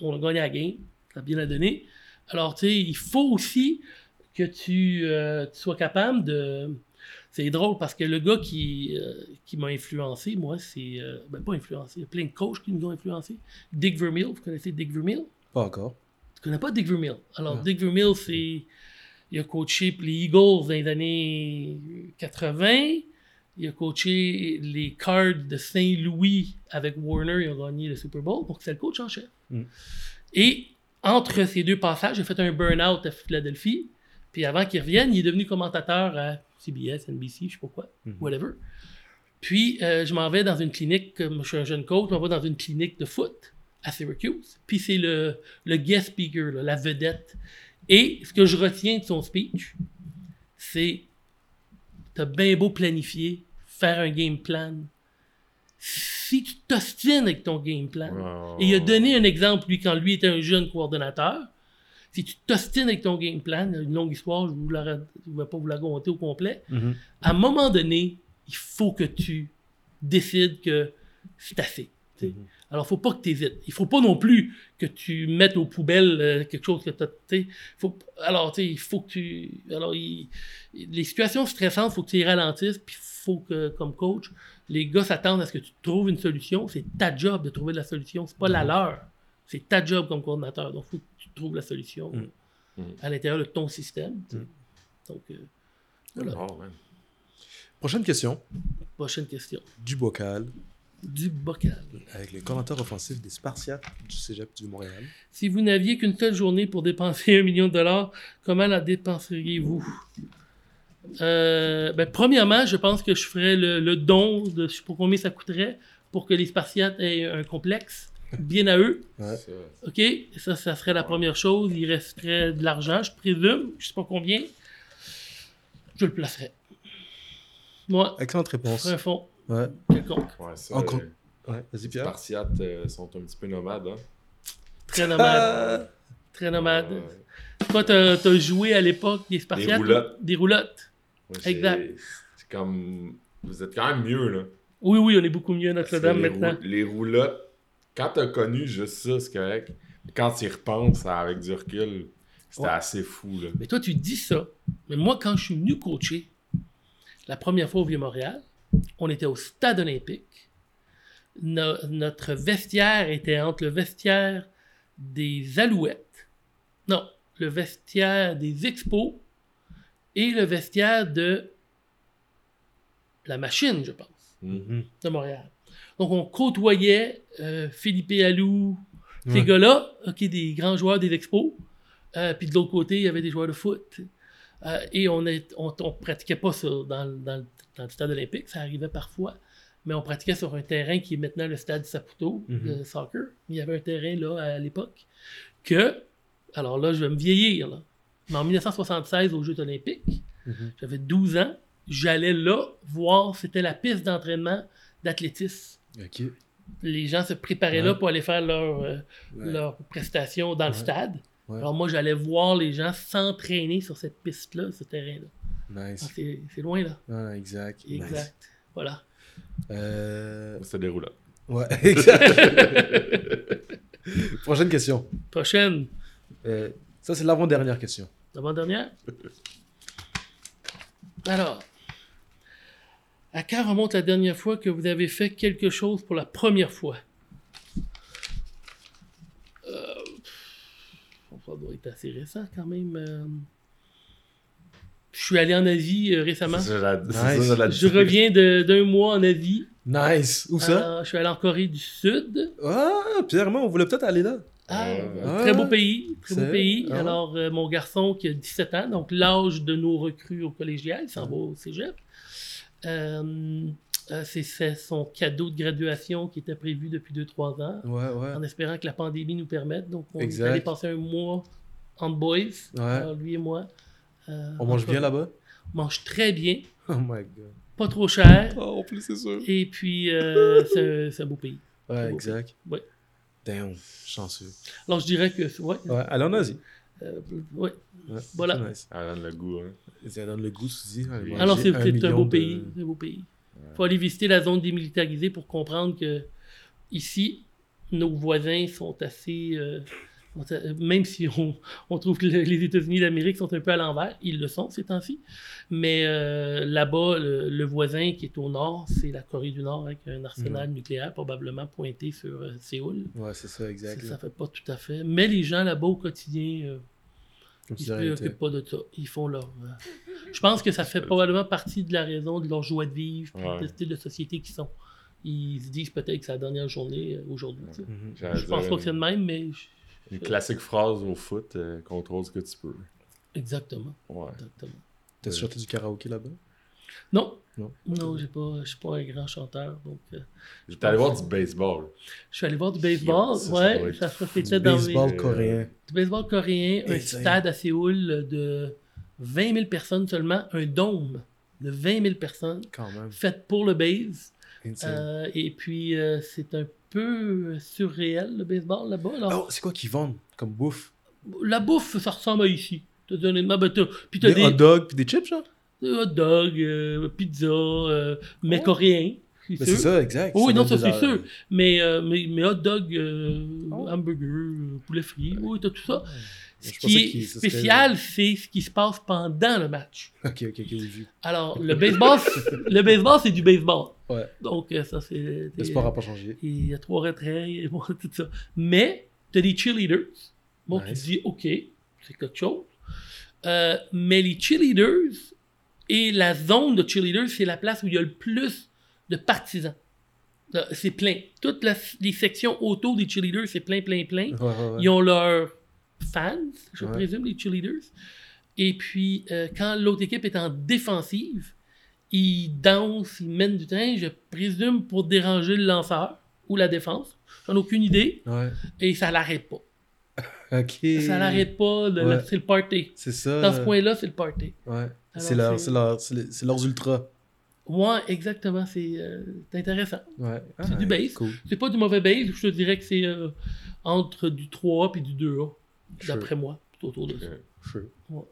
on a gagné la game, ça a bien la donné. Alors, tu sais, il faut aussi que tu, euh, tu sois capable de. C'est drôle parce que le gars qui, euh, qui m'a influencé, moi, c'est. euh, ben, pas influencé, il y a plein de coachs qui nous ont influencé. Dick Vermeil, vous connaissez Dick Vermeil? Pas encore. Tu connais pas Dick Vermeil? Alors, Non. Dick Vermeil, c'est. Il a coaché les Eagles dans les années 80. Il a coaché les Cards de Saint-Louis avec Warner. Il a gagné le Super Bowl. Donc, c'est le coach en chef. Mm. Et entre ces deux passages, il a fait un burn-out à Philadelphie. Puis avant qu'il revienne, il est devenu commentateur à CBS, NBC, je sais pas quoi, Mhm. whatever. Puis, euh, je m'en vais dans une clinique, comme je suis un jeune coach, je m'en vais dans une clinique de foot à Syracuse. Puis c'est le, le guest speaker, là, la vedette. Et ce que je retiens de son speech, c'est t'as bien beau planifier, faire un game plan. Si tu t'ostines avec ton game plan, et il a donné un exemple, lui, quand lui était un jeune coordonnateur. Si tu t'ostines avec ton game plan, une longue histoire, je ne vais pas vous la raconter au complet. Mhm. À un moment donné, il faut que tu décides que c'est assez. tu sais. Mhm. Alors, faut pas que tu hésites. Il faut pas non plus que tu mettes aux poubelles euh, quelque chose que tu as. Alors, tu sais, il faut que tu. Alors, il- les situations stressantes, il faut que tu les ralentisses. Puis, il faut que, comme coach, les gars s'attendent à ce que tu trouves une solution. C'est ta job de trouver la solution. C'est pas la leur. C'est ta job comme coordinateur. Donc, il faut que tu trouves la solution Mhm. Mhm. à l'intérieur de ton système. Mhm. Donc, euh, voilà. Oh, man. Prochaine question. Prochaine question. Du bocal. Du bocal. Avec le commentateur offensif des Spartiates du Cégep du Montréal. Si vous n'aviez qu'une seule journée pour dépenser un million de dollars, comment la dépenseriez-vous? Euh, ben, premièrement, je pense que je ferais le, le don de je sais pas combien ça coûterait pour que les Spartiates aient un complexe bien à eux. Ouais. OK? Ça, ça serait la première chose. Il resterait de l'argent, je présume. Je sais pas combien. Je le placerais. Moi, Excellente réponse. un fonds Ouais. quelconque. Ouais, ça. Encore- euh, Ouais. Vas-y, les. Spartiates euh, sont un petit peu nomades. Hein? Très nomade. Très nomade. Ouais. Toi, t'as as joué à l'époque des Spartiates? roulottes. Des roulottes. Ouais, Exact. C'est comme. Vous êtes quand même mieux, là. Oui, oui, on est beaucoup mieux à Notre-Dame les maintenant. rou- Les roulottes, quand t'as connu juste ça, c'est correct. Mais Quand tu y repenses avec du recul, c'était Ouais. assez fou, là. Mais toi, tu dis ça. Mais moi, quand je suis venu coacher, la première fois au Vieux-Montréal, on était au stade olympique. No- notre vestiaire était entre le vestiaire des Alouettes, non, le vestiaire des Expos et le vestiaire de la machine, je pense. Mhm. Mhm. de Montréal. Donc, on côtoyait euh, Philippe Allou, ces Ouais. gars-là, ok, des grands joueurs des expos. Euh, puis de l'autre côté, il y avait des joueurs de foot. Euh, et on ne on, on pratiquait pas ça dans, le- dans, le- dans le stade olympique, ça arrivait parfois. Mais on pratiquait sur un terrain qui est maintenant le stade Saputo de soccer. Il y avait un terrain là à l'époque que, alors là, je vais me vieillir. Là. Mais en 1976, aux Jeux olympiques, Mhm. j'avais 12 ans, j'allais là voir, c'était la piste d'entraînement d'athlétisme. Ok. Les gens se préparaient Ouais. là pour aller faire leur, euh, Ouais. leur prestation dans le stade. Ouais. Alors moi, j'allais voir les gens s'entraîner sur cette piste-là, ce terrain-là. Ah, Nice. c'est c'est loin, là. Ah, exact. Nice. Exact. Voilà. Euh, C'était des roulottes. Ouais, exact. Prochaine question. Prochaine, Euh, ça, c'est l'avant-dernière question. l'avant-dernière? Alors, à quand remonte la dernière fois que vous avez fait quelque chose pour la première fois? Euh, ça doit être assez récent quand même. euh. Je suis allé en Asie euh, récemment. C'est ça, la- c'est Nice. ça, la- Je reviens d'un mois en Asie. Nice. Où ça? Euh, je suis allé en Corée du Sud. Ah, Pierre, moi, on voulait peut-être aller là. Ah, très beau Ah. pays, très beau pays. ah. Alors, euh, mon garçon qui a 17 ans, donc l'âge de nos recrues au collégial, il s'en va au cégep. Euh, euh, c'est son cadeau de graduation qui était prévu depuis 2-3 ans, Ouais, ouais. en espérant que la pandémie nous permette. Donc, on Exact. est allé passer un mois en boys, Ouais. alors, lui et moi. Euh, On mange en bien là-bas? On mange très bien, Oh my god. pas trop cher, Oh, en plus, c'est sûr. et puis euh, c'est un- c'est un beau pays. Ouais, beau exact. Ouais. Damn, chanceux. Alors, je dirais que, ouais, Ouais, allez en Asie. euh, ouais. Ouais, Voilà. c'est Nice. Donne le goût, hein. Ça donne le goût, tu dis. allez manger Alors, c'est c'est un beau pays. C'est un beau pays. faut aller visiter la zone démilitarisée pour comprendre que ici, nos voisins sont assez. euh, a- même si on, on trouve que le- les États-Unis d'Amérique sont un peu à l'envers, ils le sont ces temps-ci. Mais euh, là-bas, le, le voisin qui est au nord, c'est la Corée du Nord avec un arsenal nucléaire probablement pointé sur euh, Séoul. Ouais, c'est ça, exact. Ça, ça fait pas tout à fait. Mais les gens là-bas au quotidien. euh, ils se préoccupent pas de ça. Ils font leur. euh, Je pense que ça fait probablement partie de la raison de leur joie de vivre, puis Ouais. de style de société qu'ils sont. Ils se disent peut-être que c'est la dernière journée euh, aujourd'hui. Je pense pas que c'est de même, mais je- Une classique phrase au foot, euh, contrôle ce que tu peux. exactement. Ouais. exactement. T'as chanté du karaoké là-bas? Non, Non. non, j'ai pas, je suis pas un grand chanteur, donc euh, J'étais allé voir du baseball. je suis allé voir du baseball. Ça, ouais, ça se Du c'était dans baseball mes- coréen. du baseball coréen, un stade à Séoul de 20 000 personnes seulement, un dôme de 20 000 personnes, Quand même. fait pour le base. Euh, et puis, euh, c'est un peu surréel, le baseball, là-bas. Alors, Oh, c'est quoi qu'ils vendent comme bouffe? La bouffe, ça ressemble à ici. T'as ben, t'as- puis t'as Des des, hot dogs puis des chips, genre? Des hot dogs, euh, pizza, euh, mais Oh. coréens. C'est Mais sûr. c'est ça, exact. Oui, non, ça c'est sûr. Mais, euh, mais, mais hot dog, euh, Oh. hamburger, euh, poulet frit, oui, t'as tout ça. Ce qui est spécial, c'est ce qui se passe pendant le match. Ok, ok, ok, j'ai vu. Alors, le baseball, le baseball, c'est du baseball. Ouais. Donc, euh, ça, c'est. Le sport n'a pas changé. Il y a trois retraits, et bon, tout ça. Mais, tu as des cheerleaders. Bon, Nice. tu te dis, OK, c'est quelque chose. Euh, mais les cheerleaders et la zone de cheerleaders, c'est la place où il y a le plus de partisans. Euh, C'est plein. Toutes la- les sections autour des cheerleaders, c'est plein, plein, plein. Ouais, ouais, ouais. Ils ont leurs fans, je présume, les cheerleaders. Et puis, euh, quand l'autre équipe est en défensive, ils dansent, ils mènent du train, je présume, pour déranger le lanceur ou la défense. J'en ai aucune idée. Et ça l'arrête pas. Ok. Ça l'arrête pas. c'est le party. C'est ça. Dans ce coin-là, c'est le party. Ouais. C'est leur, leur, leurs ultras. Ouais, exactement. C'est euh, intéressant. Ouais. C'est Ah, du base. Cool. C'est pas du mauvais base. Je te dirais que c'est euh, entre du 3A et du 2A. D'après moi. C'est autour de ça. Sure. Ouais.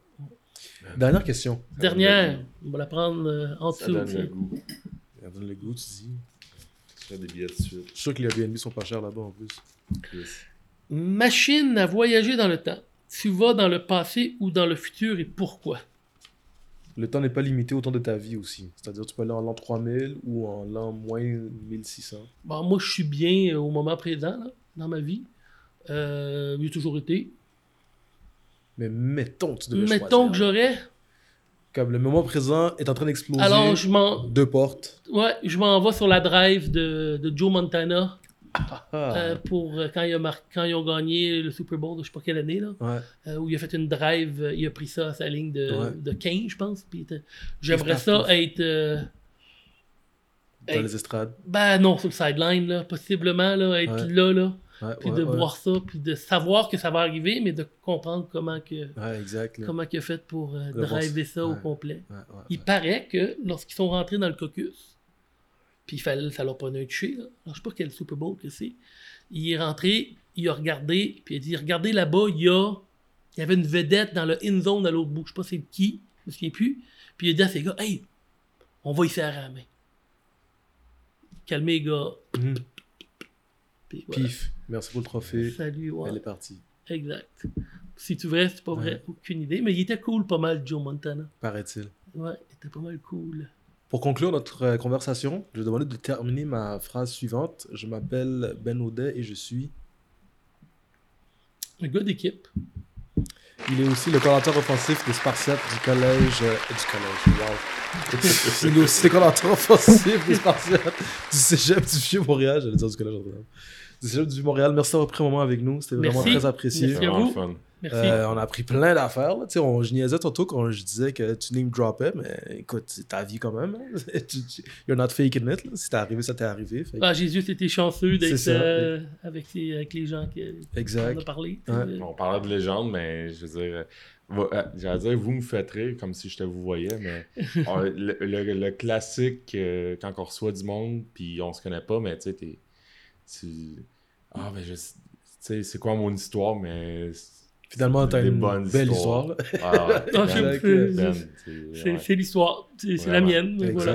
Dernière question. Dernière, on va la prendre euh, en Ça dessous. donne tiens. le goût. Ça donne le goût, tu dis. Je fais des billets de suite. Je suis sûr que les Airbnb sont pas chers là-bas en plus. Machine à voyager dans le temps. Tu vas dans le passé ou dans le futur et pourquoi? Le temps n'est pas limité au temps de ta vie aussi. C'est-à-dire, tu peux aller en l'an 3000 ou en l'an moins 1600. Bon, moi, je suis bien euh, au moment présent, là, dans ma vie. Euh, j'ai toujours été. Mais mettons, tu devais Mettons choisir. que j'aurais. Comme le moment présent est en train d'exploser. Alors, je m'en Deux portes. ouais, je m'en vais sur la drive de, de Joe Montana. Euh, pour euh, quand, il a mar- quand ils ont gagné le Super Bowl de je sais pas quelle année, là, Ouais. euh, où il a fait une drive, il a pris ça à sa ligne de, Ouais. de 15, je pense. J'aimerais ça être. euh, Dans les estrades. Ben non, sur le sideline, là, possiblement, là, être Ouais. là, là, puis de voir ça, puis de savoir que ça va arriver, mais de comprendre comment que exact. comment il a fait pour driver ça au complet. Il paraît que lorsqu'ils sont rentrés dans le caucus, puis il fallait, ça prenait un touché, là. Alors, je sais pas quel Super Bowl que c'est. Il est rentré, il a regardé, puis il a dit Regardez là-bas, il y a. Il y avait une vedette dans le in zone à l'autre bout. Je sais pas c'est qui, je me souviens plus. Puis il a dit à ses gars Hey, on va y serrer la main. Calmez les gars. Mhm. Puis voilà. Pif. Merci pour le trophée. Salut, ouais. Elle est partie. Exact. Si tu vrai, c'est pas vrai, Ouais. aucune idée. Mais il était cool pas mal, Joe Montana. Paraît-il. Ouais, il était pas mal cool. Pour conclure notre euh, conversation, je vais demander de terminer ma phrase suivante. Je m'appelle Ben Audet et je suis. Un gars d'équipe. Il est aussi le coordinateur offensif des Spartiates du collège. euh, du collège, wow. Il est aussi le coordinateur offensif des Spartiates du cégep du Vieux-Montréal. J'allais dire du collège. Du cégep du Vieux-Montréal. Merci d'avoir pris un moment avec nous. C'était vraiment Merci. très apprécié. Merci. C'est vraiment fun. Merci. Euh, on a appris plein d'affaires. là. Tu sais, on- Je niaisais tantôt quand je disais que tu name droppais, mais écoute, c'est ta vie quand même. hein. You're not faking it. là. Si t'es arrivé, ça t'est arrivé. Fait Ah, Jésus était chanceux d'être euh, avec, les, avec les gens qui Exact. on a parlé. Ouais. On parlait de légende, mais je veux dire, euh, j'allais dire, vous me faites rire comme si je te vous voyais, mais on- le, le- le classique, euh, quand on reçoit du monde, puis on se connaît pas, mais tu sais, tu. Ah, ben je. Tu sais, c'est quoi mon histoire, mais. Finalement, t'as une belle histoires. histoire. c'est- l'histoire. C'est la mienne. mais Voilà.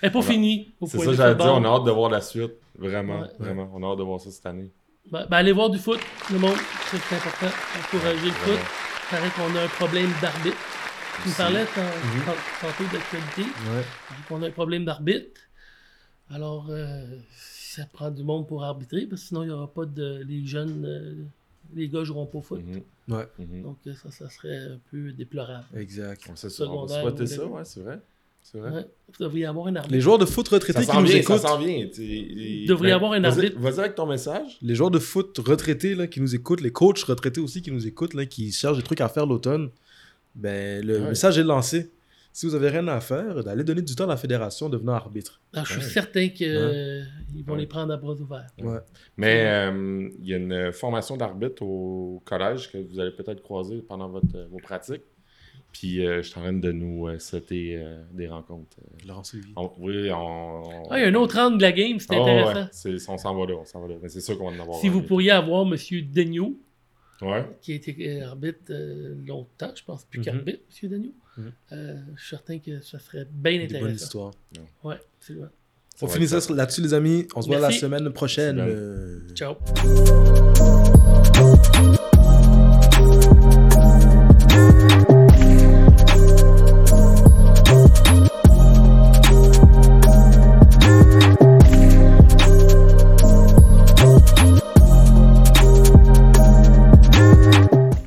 Elle n'est pas finie. C'est ça, de j'allais dire, on a hâte de voir la suite. Vraiment, Ouais. vraiment. On a hâte de voir ça cette année. Ben, ben, allez voir du foot, le monde. Ça, C'est important. Encourager le foot. Il paraît qu'on a un problème d'arbitre. Tu me parlais Mhm. tant- tantôt d'actualité. Qu'on a un problème d'arbitre. Alors, euh, ça prend du monde pour arbitrer, parce que sinon, il n'y aura pas de. Les jeunes, euh, les gars joueront pas au foot. Mhm. Ouais. Mhm. Donc, euh, ça, ça serait un peu déplorable. Exact. On ça, spotter ou ça, ouais, c'est vrai. C'est vrai. Ouais. Il devrait y avoir un arbitre. Les joueurs de foot retraités Ça qui nous vient, ça écoutent. s'en vient. il- Devrait y ben, avoir un vas-y- arbitre. Vas-y avec ton message. Les joueurs de foot retraités là, qui nous écoutent, les coachs retraités aussi qui nous écoutent, là, qui cherchent des trucs à faire l'automne, ben, le Ouais. message est lancé. Si vous avez rien à faire, d'aller donner du temps à la fédération, devenant arbitre. Alors, je suis Ouais. certain qu'ils vont Ouais. les prendre à bras ouverts. Ouais. Mais euh, il y a une formation d'arbitre au collège que vous allez peut-être croiser pendant votre, euh, vos pratiques. Puis euh, je suis en train de nous euh, sauter euh, des rencontres. Euh, Laurent Sylvie. on- oui, on. Ah, il y a un autre angle de la game, c'est Ah, intéressant. ouais, on s'en va là, on s'en va là. Mais c'est sûr qu'on va en avoir. Si vous pourriez avoir M. Degnaud, Ouais. qui a été euh, arbitre euh, longtemps, je pense, plus Mhm. qu'arbitre, M. Degnaud, Mhm. euh, je suis certain que ça serait bien Des bonnes intéressant. histoires. Ouais, c'est vrai. On finit ça là-dessus, les amis. On se voit la semaine prochaine. Euh, Ciao.